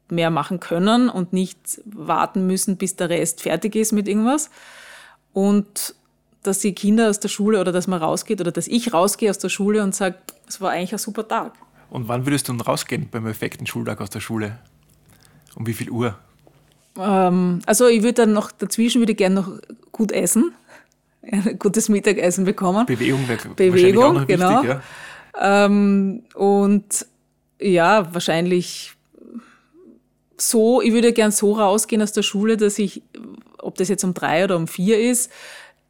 mehr machen können und nicht warten müssen, bis der Rest fertig ist mit irgendwas. Und dass die Kinder aus der Schule oder dass man rausgeht oder dass ich rausgehe aus der Schule und sage, es war eigentlich ein super Tag. Und wann würdest du denn rausgehen beim perfekten Schultag aus der Schule? Um wie viel Uhr? Ähm, also ich würde dann noch dazwischen würde gerne noch gut essen, ein gutes Mittagessen bekommen. Bewegung wäre Bewegung, auch noch genau. Wichtig, ja. Ähm, und ja, wahrscheinlich so, ich würde gern so rausgehen aus der Schule, dass ich, ob das jetzt um drei oder um vier ist,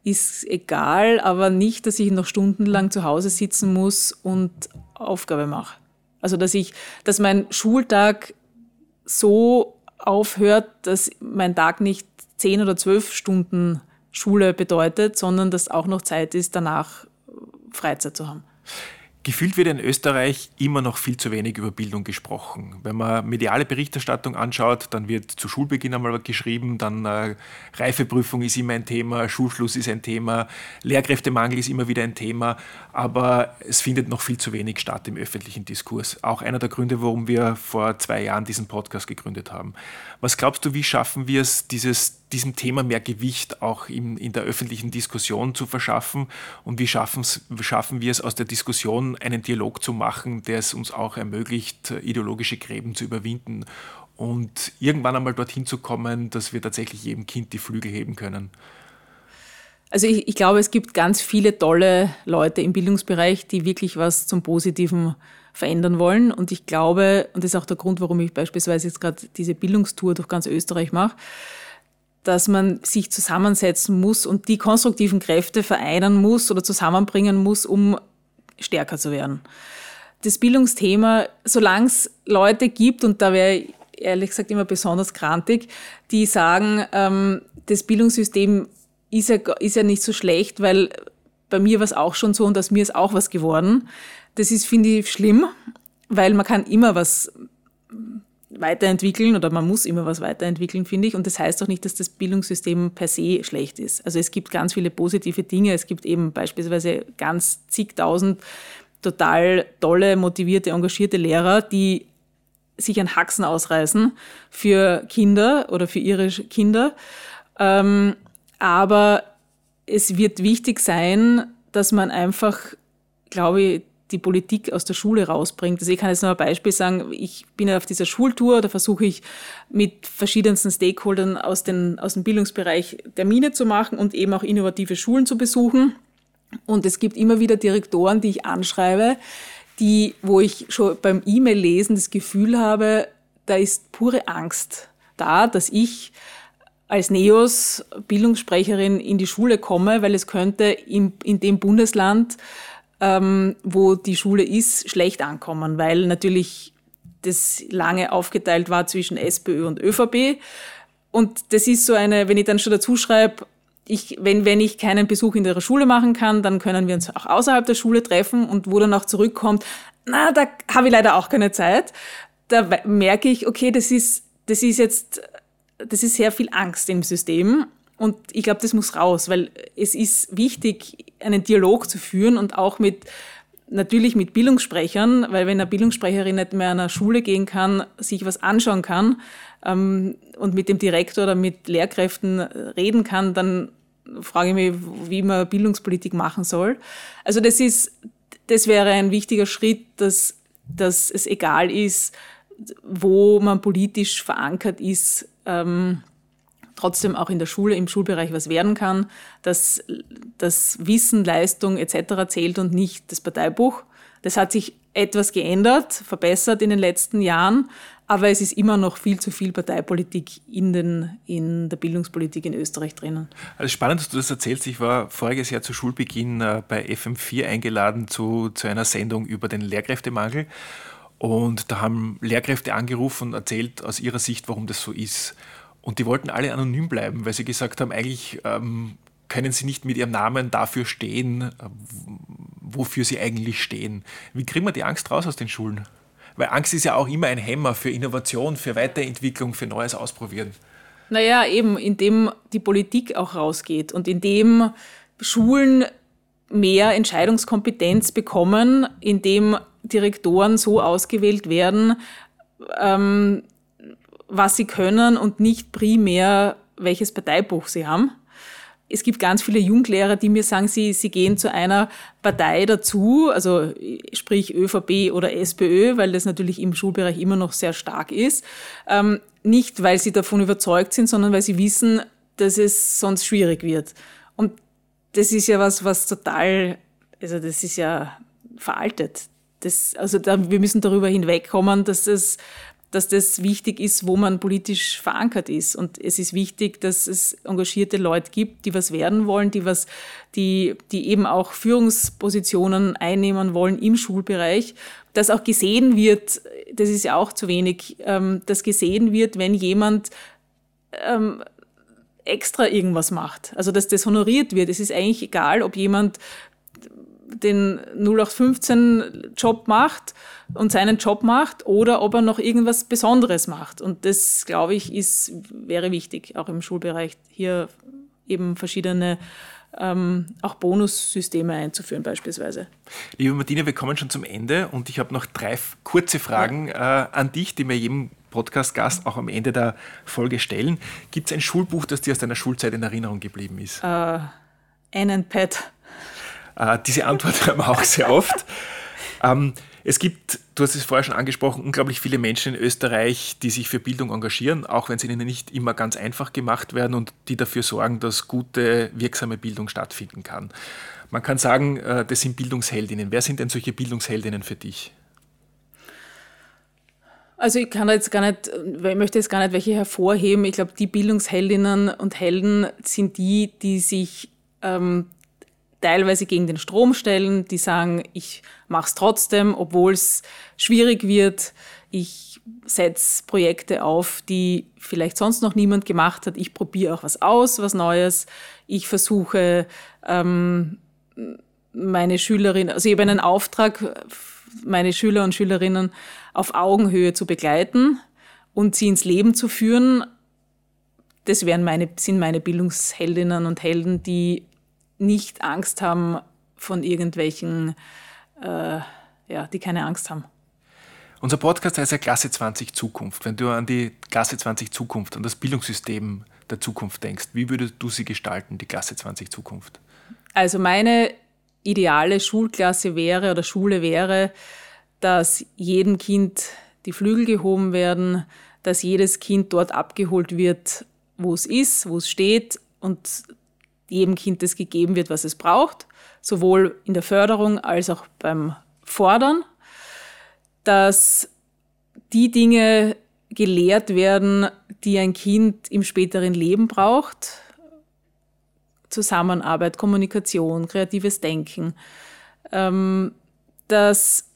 ist egal, aber nicht, dass ich noch stundenlang zu Hause sitzen muss und Aufgabe mache. Also, dass ich, dass mein Schultag so aufhört, dass mein Tag nicht zehn oder zwölf Stunden Schule bedeutet, sondern dass auch noch Zeit ist, danach Freizeit zu haben. Gefühlt wird in Österreich immer noch viel zu wenig über Bildung gesprochen. Wenn man mediale Berichterstattung anschaut, dann wird zu Schulbeginn einmal geschrieben, dann äh, Reifeprüfung ist immer ein Thema, Schulschluss ist ein Thema, Lehrkräftemangel ist immer wieder ein Thema, aber es findet noch viel zu wenig statt im öffentlichen Diskurs. Auch einer der Gründe, warum wir vor zwei Jahren diesen Podcast gegründet haben. Was glaubst du, wie schaffen wir es, dieses diesem Thema mehr Gewicht auch in, in der öffentlichen Diskussion zu verschaffen und wie schaffen wir es aus der Diskussion einen Dialog zu machen, der es uns auch ermöglicht, ideologische Gräben zu überwinden und irgendwann einmal dorthin zu kommen, dass wir tatsächlich jedem Kind die Flügel heben können. Also ich, ich glaube, es gibt ganz viele tolle Leute im Bildungsbereich, die wirklich was zum Positiven verändern wollen. Und ich glaube, und das ist auch der Grund, warum ich beispielsweise jetzt gerade diese Bildungstour durch ganz Österreich mache, dass man sich zusammensetzen muss und die konstruktiven Kräfte vereinen muss oder zusammenbringen muss, um stärker zu werden. Das Bildungsthema, solange es Leute gibt, und da wäre ich ehrlich gesagt immer besonders grantig, die sagen, ähm, das Bildungssystem ist ja, ist ja nicht so schlecht, weil bei mir war es auch schon so und aus mir ist auch was geworden. Das ist, finde ich, schlimm, weil man kann immer was weiterentwickeln oder man muss immer was weiterentwickeln, finde ich. Und das heißt auch nicht, dass das Bildungssystem per se schlecht ist. Also es gibt ganz viele positive Dinge. Es gibt eben beispielsweise ganz zigtausend total tolle, motivierte, engagierte Lehrer, die sich ein Haxen ausreißen für Kinder oder für ihre Kinder. Ähm, aber es wird wichtig sein, dass man einfach, glaube ich, die Politik aus der Schule rausbringt. Also ich kann jetzt noch ein Beispiel sagen, ich bin auf dieser Schultour, da versuche ich mit verschiedensten Stakeholdern aus, den, aus dem Bildungsbereich Termine zu machen und eben auch innovative Schulen zu besuchen. Und es gibt immer wieder Direktoren, die ich anschreibe, die, wo ich schon beim E-Mail-Lesen das Gefühl habe, da ist pure Angst da, dass ich als NEOS Bildungssprecherin in die Schule komme, weil es könnte in, in dem Bundesland ähm, wo die Schule ist, schlecht ankommen, weil natürlich das lange aufgeteilt war zwischen SPÖ und ÖVP. Und das ist so eine, wenn ich dann schon dazu schreibe, ich, wenn, wenn ich keinen Besuch in der Schule machen kann, dann können wir uns auch außerhalb der Schule treffen und wo dann auch zurückkommt, na, da habe ich leider auch keine Zeit. Da merke ich, okay, das ist, das ist jetzt, das ist sehr viel Angst im System und ich glaube, das muss raus, weil es ist wichtig, einen Dialog zu führen und auch mit, natürlich mit Bildungssprechern, weil wenn eine Bildungssprecherin nicht mehr an eine Schule gehen kann, sich was anschauen kann ähm, und mit dem Direktor oder mit Lehrkräften reden kann, dann frage ich mich, wie man Bildungspolitik machen soll. Also das ist, das wäre ein wichtiger Schritt, dass, dass es egal ist, wo man politisch verankert ist, ähm, trotzdem auch in der Schule, im Schulbereich was werden kann, dass das Wissen, Leistung etc. zählt und nicht das Parteibuch. Das hat sich etwas geändert, verbessert in den letzten Jahren, aber es ist immer noch viel zu viel Parteipolitik in, den, in der Bildungspolitik in Österreich drinnen. Also spannend, dass du das erzählst. Ich war voriges Jahr zu Schulbeginn äh, bei FM4 eingeladen zu, zu einer Sendung über den Lehrkräftemangel. Und da haben Lehrkräfte angerufen und erzählt aus ihrer Sicht, warum das so ist. Und die wollten alle anonym bleiben, weil sie gesagt haben, eigentlich ähm, können sie nicht mit ihrem Namen dafür stehen, äh, wofür sie eigentlich stehen. Wie kriegen wir die Angst raus aus den Schulen? Weil Angst ist ja auch immer ein Hämmer für Innovation, für Weiterentwicklung, für Neues ausprobieren. Naja, eben, indem die Politik auch rausgeht und indem Schulen mehr Entscheidungskompetenz bekommen, indem Direktoren so ausgewählt werden, ähm, was sie können und nicht primär, welches Parteibuch sie haben. Es gibt ganz viele Junglehrer, die mir sagen, sie, sie gehen zu einer Partei dazu, also sprich ÖVP oder SPÖ, weil das natürlich im Schulbereich immer noch sehr stark ist. Ähm, nicht, weil sie davon überzeugt sind, sondern weil sie wissen, dass es sonst schwierig wird. Und das ist ja was, was total, also das ist ja veraltet. Das, also da, wir müssen darüber hinwegkommen, dass es dass das wichtig ist, wo man politisch verankert ist. Und es ist wichtig, dass es engagierte Leute gibt, die was werden wollen, die was, die, die eben auch Führungspositionen einnehmen wollen im Schulbereich. Dass auch gesehen wird, das ist ja auch zu wenig, ähm, dass gesehen wird, wenn jemand ähm, extra irgendwas macht. Also dass das honoriert wird. Es ist eigentlich egal, ob jemand den 0815-Job macht und seinen Job macht oder ob er noch irgendwas Besonderes macht. Und das, glaube ich, ist, wäre wichtig, auch im Schulbereich hier eben verschiedene ähm, auch Bonussysteme einzuführen beispielsweise. Liebe Martina, wir kommen schon zum Ende und ich habe noch drei kurze Fragen ja. äh, an dich, die mir jedem Podcast-Gast auch am Ende der Folge stellen. Gibt es ein Schulbuch, das dir aus deiner Schulzeit in Erinnerung geblieben ist? Äh, Anne and Pat äh, diese Antwort haben wir auch sehr oft. Ähm, es gibt, du hast es vorher schon angesprochen, unglaublich viele Menschen in Österreich, die sich für Bildung engagieren, auch wenn sie ihnen nicht immer ganz einfach gemacht werden und die dafür sorgen, dass gute, wirksame Bildung stattfinden kann. Man kann sagen, äh, das sind Bildungsheldinnen. Wer sind denn solche Bildungsheldinnen für dich? Also ich kann jetzt gar nicht, ich möchte jetzt gar nicht welche hervorheben. Ich glaube, die Bildungsheldinnen und Helden sind die, die sich ähm, teilweise gegen den Strom stellen, die sagen, ich mache es trotzdem, obwohl es schwierig wird. Ich setze Projekte auf, die vielleicht sonst noch niemand gemacht hat. Ich probiere auch was aus, was Neues. Ich versuche ähm, meine Schülerinnen, also ich habe einen Auftrag, meine Schüler und Schülerinnen auf Augenhöhe zu begleiten und sie ins Leben zu führen, das wären meine, sind meine Bildungsheldinnen und Helden, die nicht Angst haben von irgendwelchen, äh, ja, die keine Angst haben. Unser Podcast heißt ja Klasse 20 Zukunft. Wenn du an die Klasse 20 Zukunft, an das Bildungssystem der Zukunft denkst, wie würdest du sie gestalten, die Klasse 20 Zukunft? Also meine ideale Schulklasse wäre oder Schule wäre, dass jedem Kind die Flügel gehoben werden, dass jedes Kind dort abgeholt wird, wo es ist, wo es steht und jedem Kind das gegeben wird, was es braucht, sowohl in der Förderung als auch beim Fordern, dass die Dinge gelehrt werden, die ein Kind im späteren Leben braucht. Zusammenarbeit, Kommunikation, kreatives Denken. Ähm, dass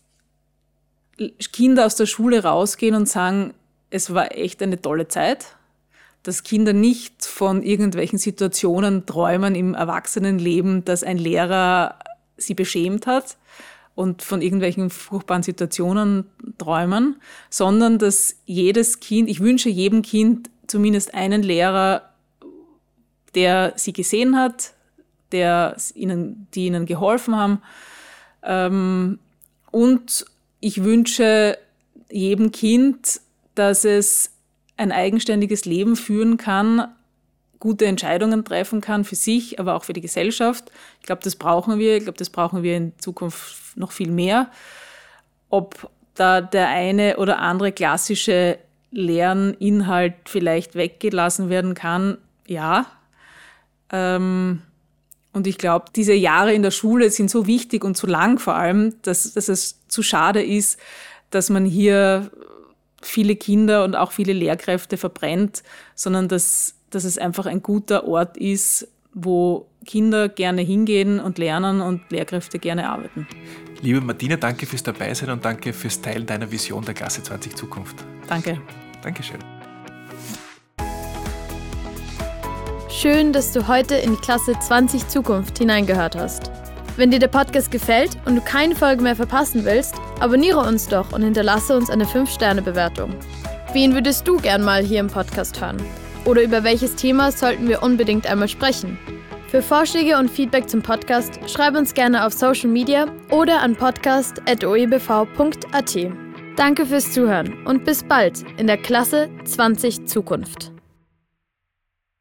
Kinder aus der Schule rausgehen und sagen, es war echt eine tolle Zeit. Dass Kinder nicht von irgendwelchen Situationen träumen im Erwachsenenleben, dass ein Lehrer sie beschämt hat und von irgendwelchen furchtbaren Situationen träumen, sondern dass jedes Kind, ich wünsche jedem Kind zumindest einen Lehrer, der sie gesehen hat, der ihnen, die ihnen geholfen haben. Ähm, und ich wünsche jedem Kind, dass es ein eigenständiges Leben führen kann, gute Entscheidungen treffen kann für sich, aber auch für die Gesellschaft. Ich glaube, das brauchen wir. Ich glaube, das brauchen wir in Zukunft noch viel mehr. Ob da der eine oder andere klassische Lerninhalt vielleicht weggelassen werden kann, ja. Ähm, und ich glaube, diese Jahre in der Schule sind so wichtig und so lang vor allem, dass, dass es zu schade ist, dass man hier viele Kinder und auch viele Lehrkräfte verbrennt, sondern dass, dass es einfach ein guter Ort ist, wo Kinder gerne hingehen und lernen und Lehrkräfte gerne arbeiten. Liebe Martina, danke fürs Dabeisein und danke fürs Teilen deiner Vision der Klasse 20 Zukunft. Danke. Dankeschön. Schön, dass du heute in die Klasse 20 Zukunft hineingehört hast. Wenn dir der Podcast gefällt und du keine Folge mehr verpassen willst, abonniere uns doch und hinterlasse uns eine 5-Sterne-Bewertung. Wen würdest du gern mal hier im Podcast hören? Oder über welches Thema sollten wir unbedingt einmal sprechen? Für Vorschläge und Feedback zum Podcast schreib uns gerne auf Social Media oder an podcast.oebv.at. Danke fürs Zuhören und bis bald in der Klasse 20 Zukunft.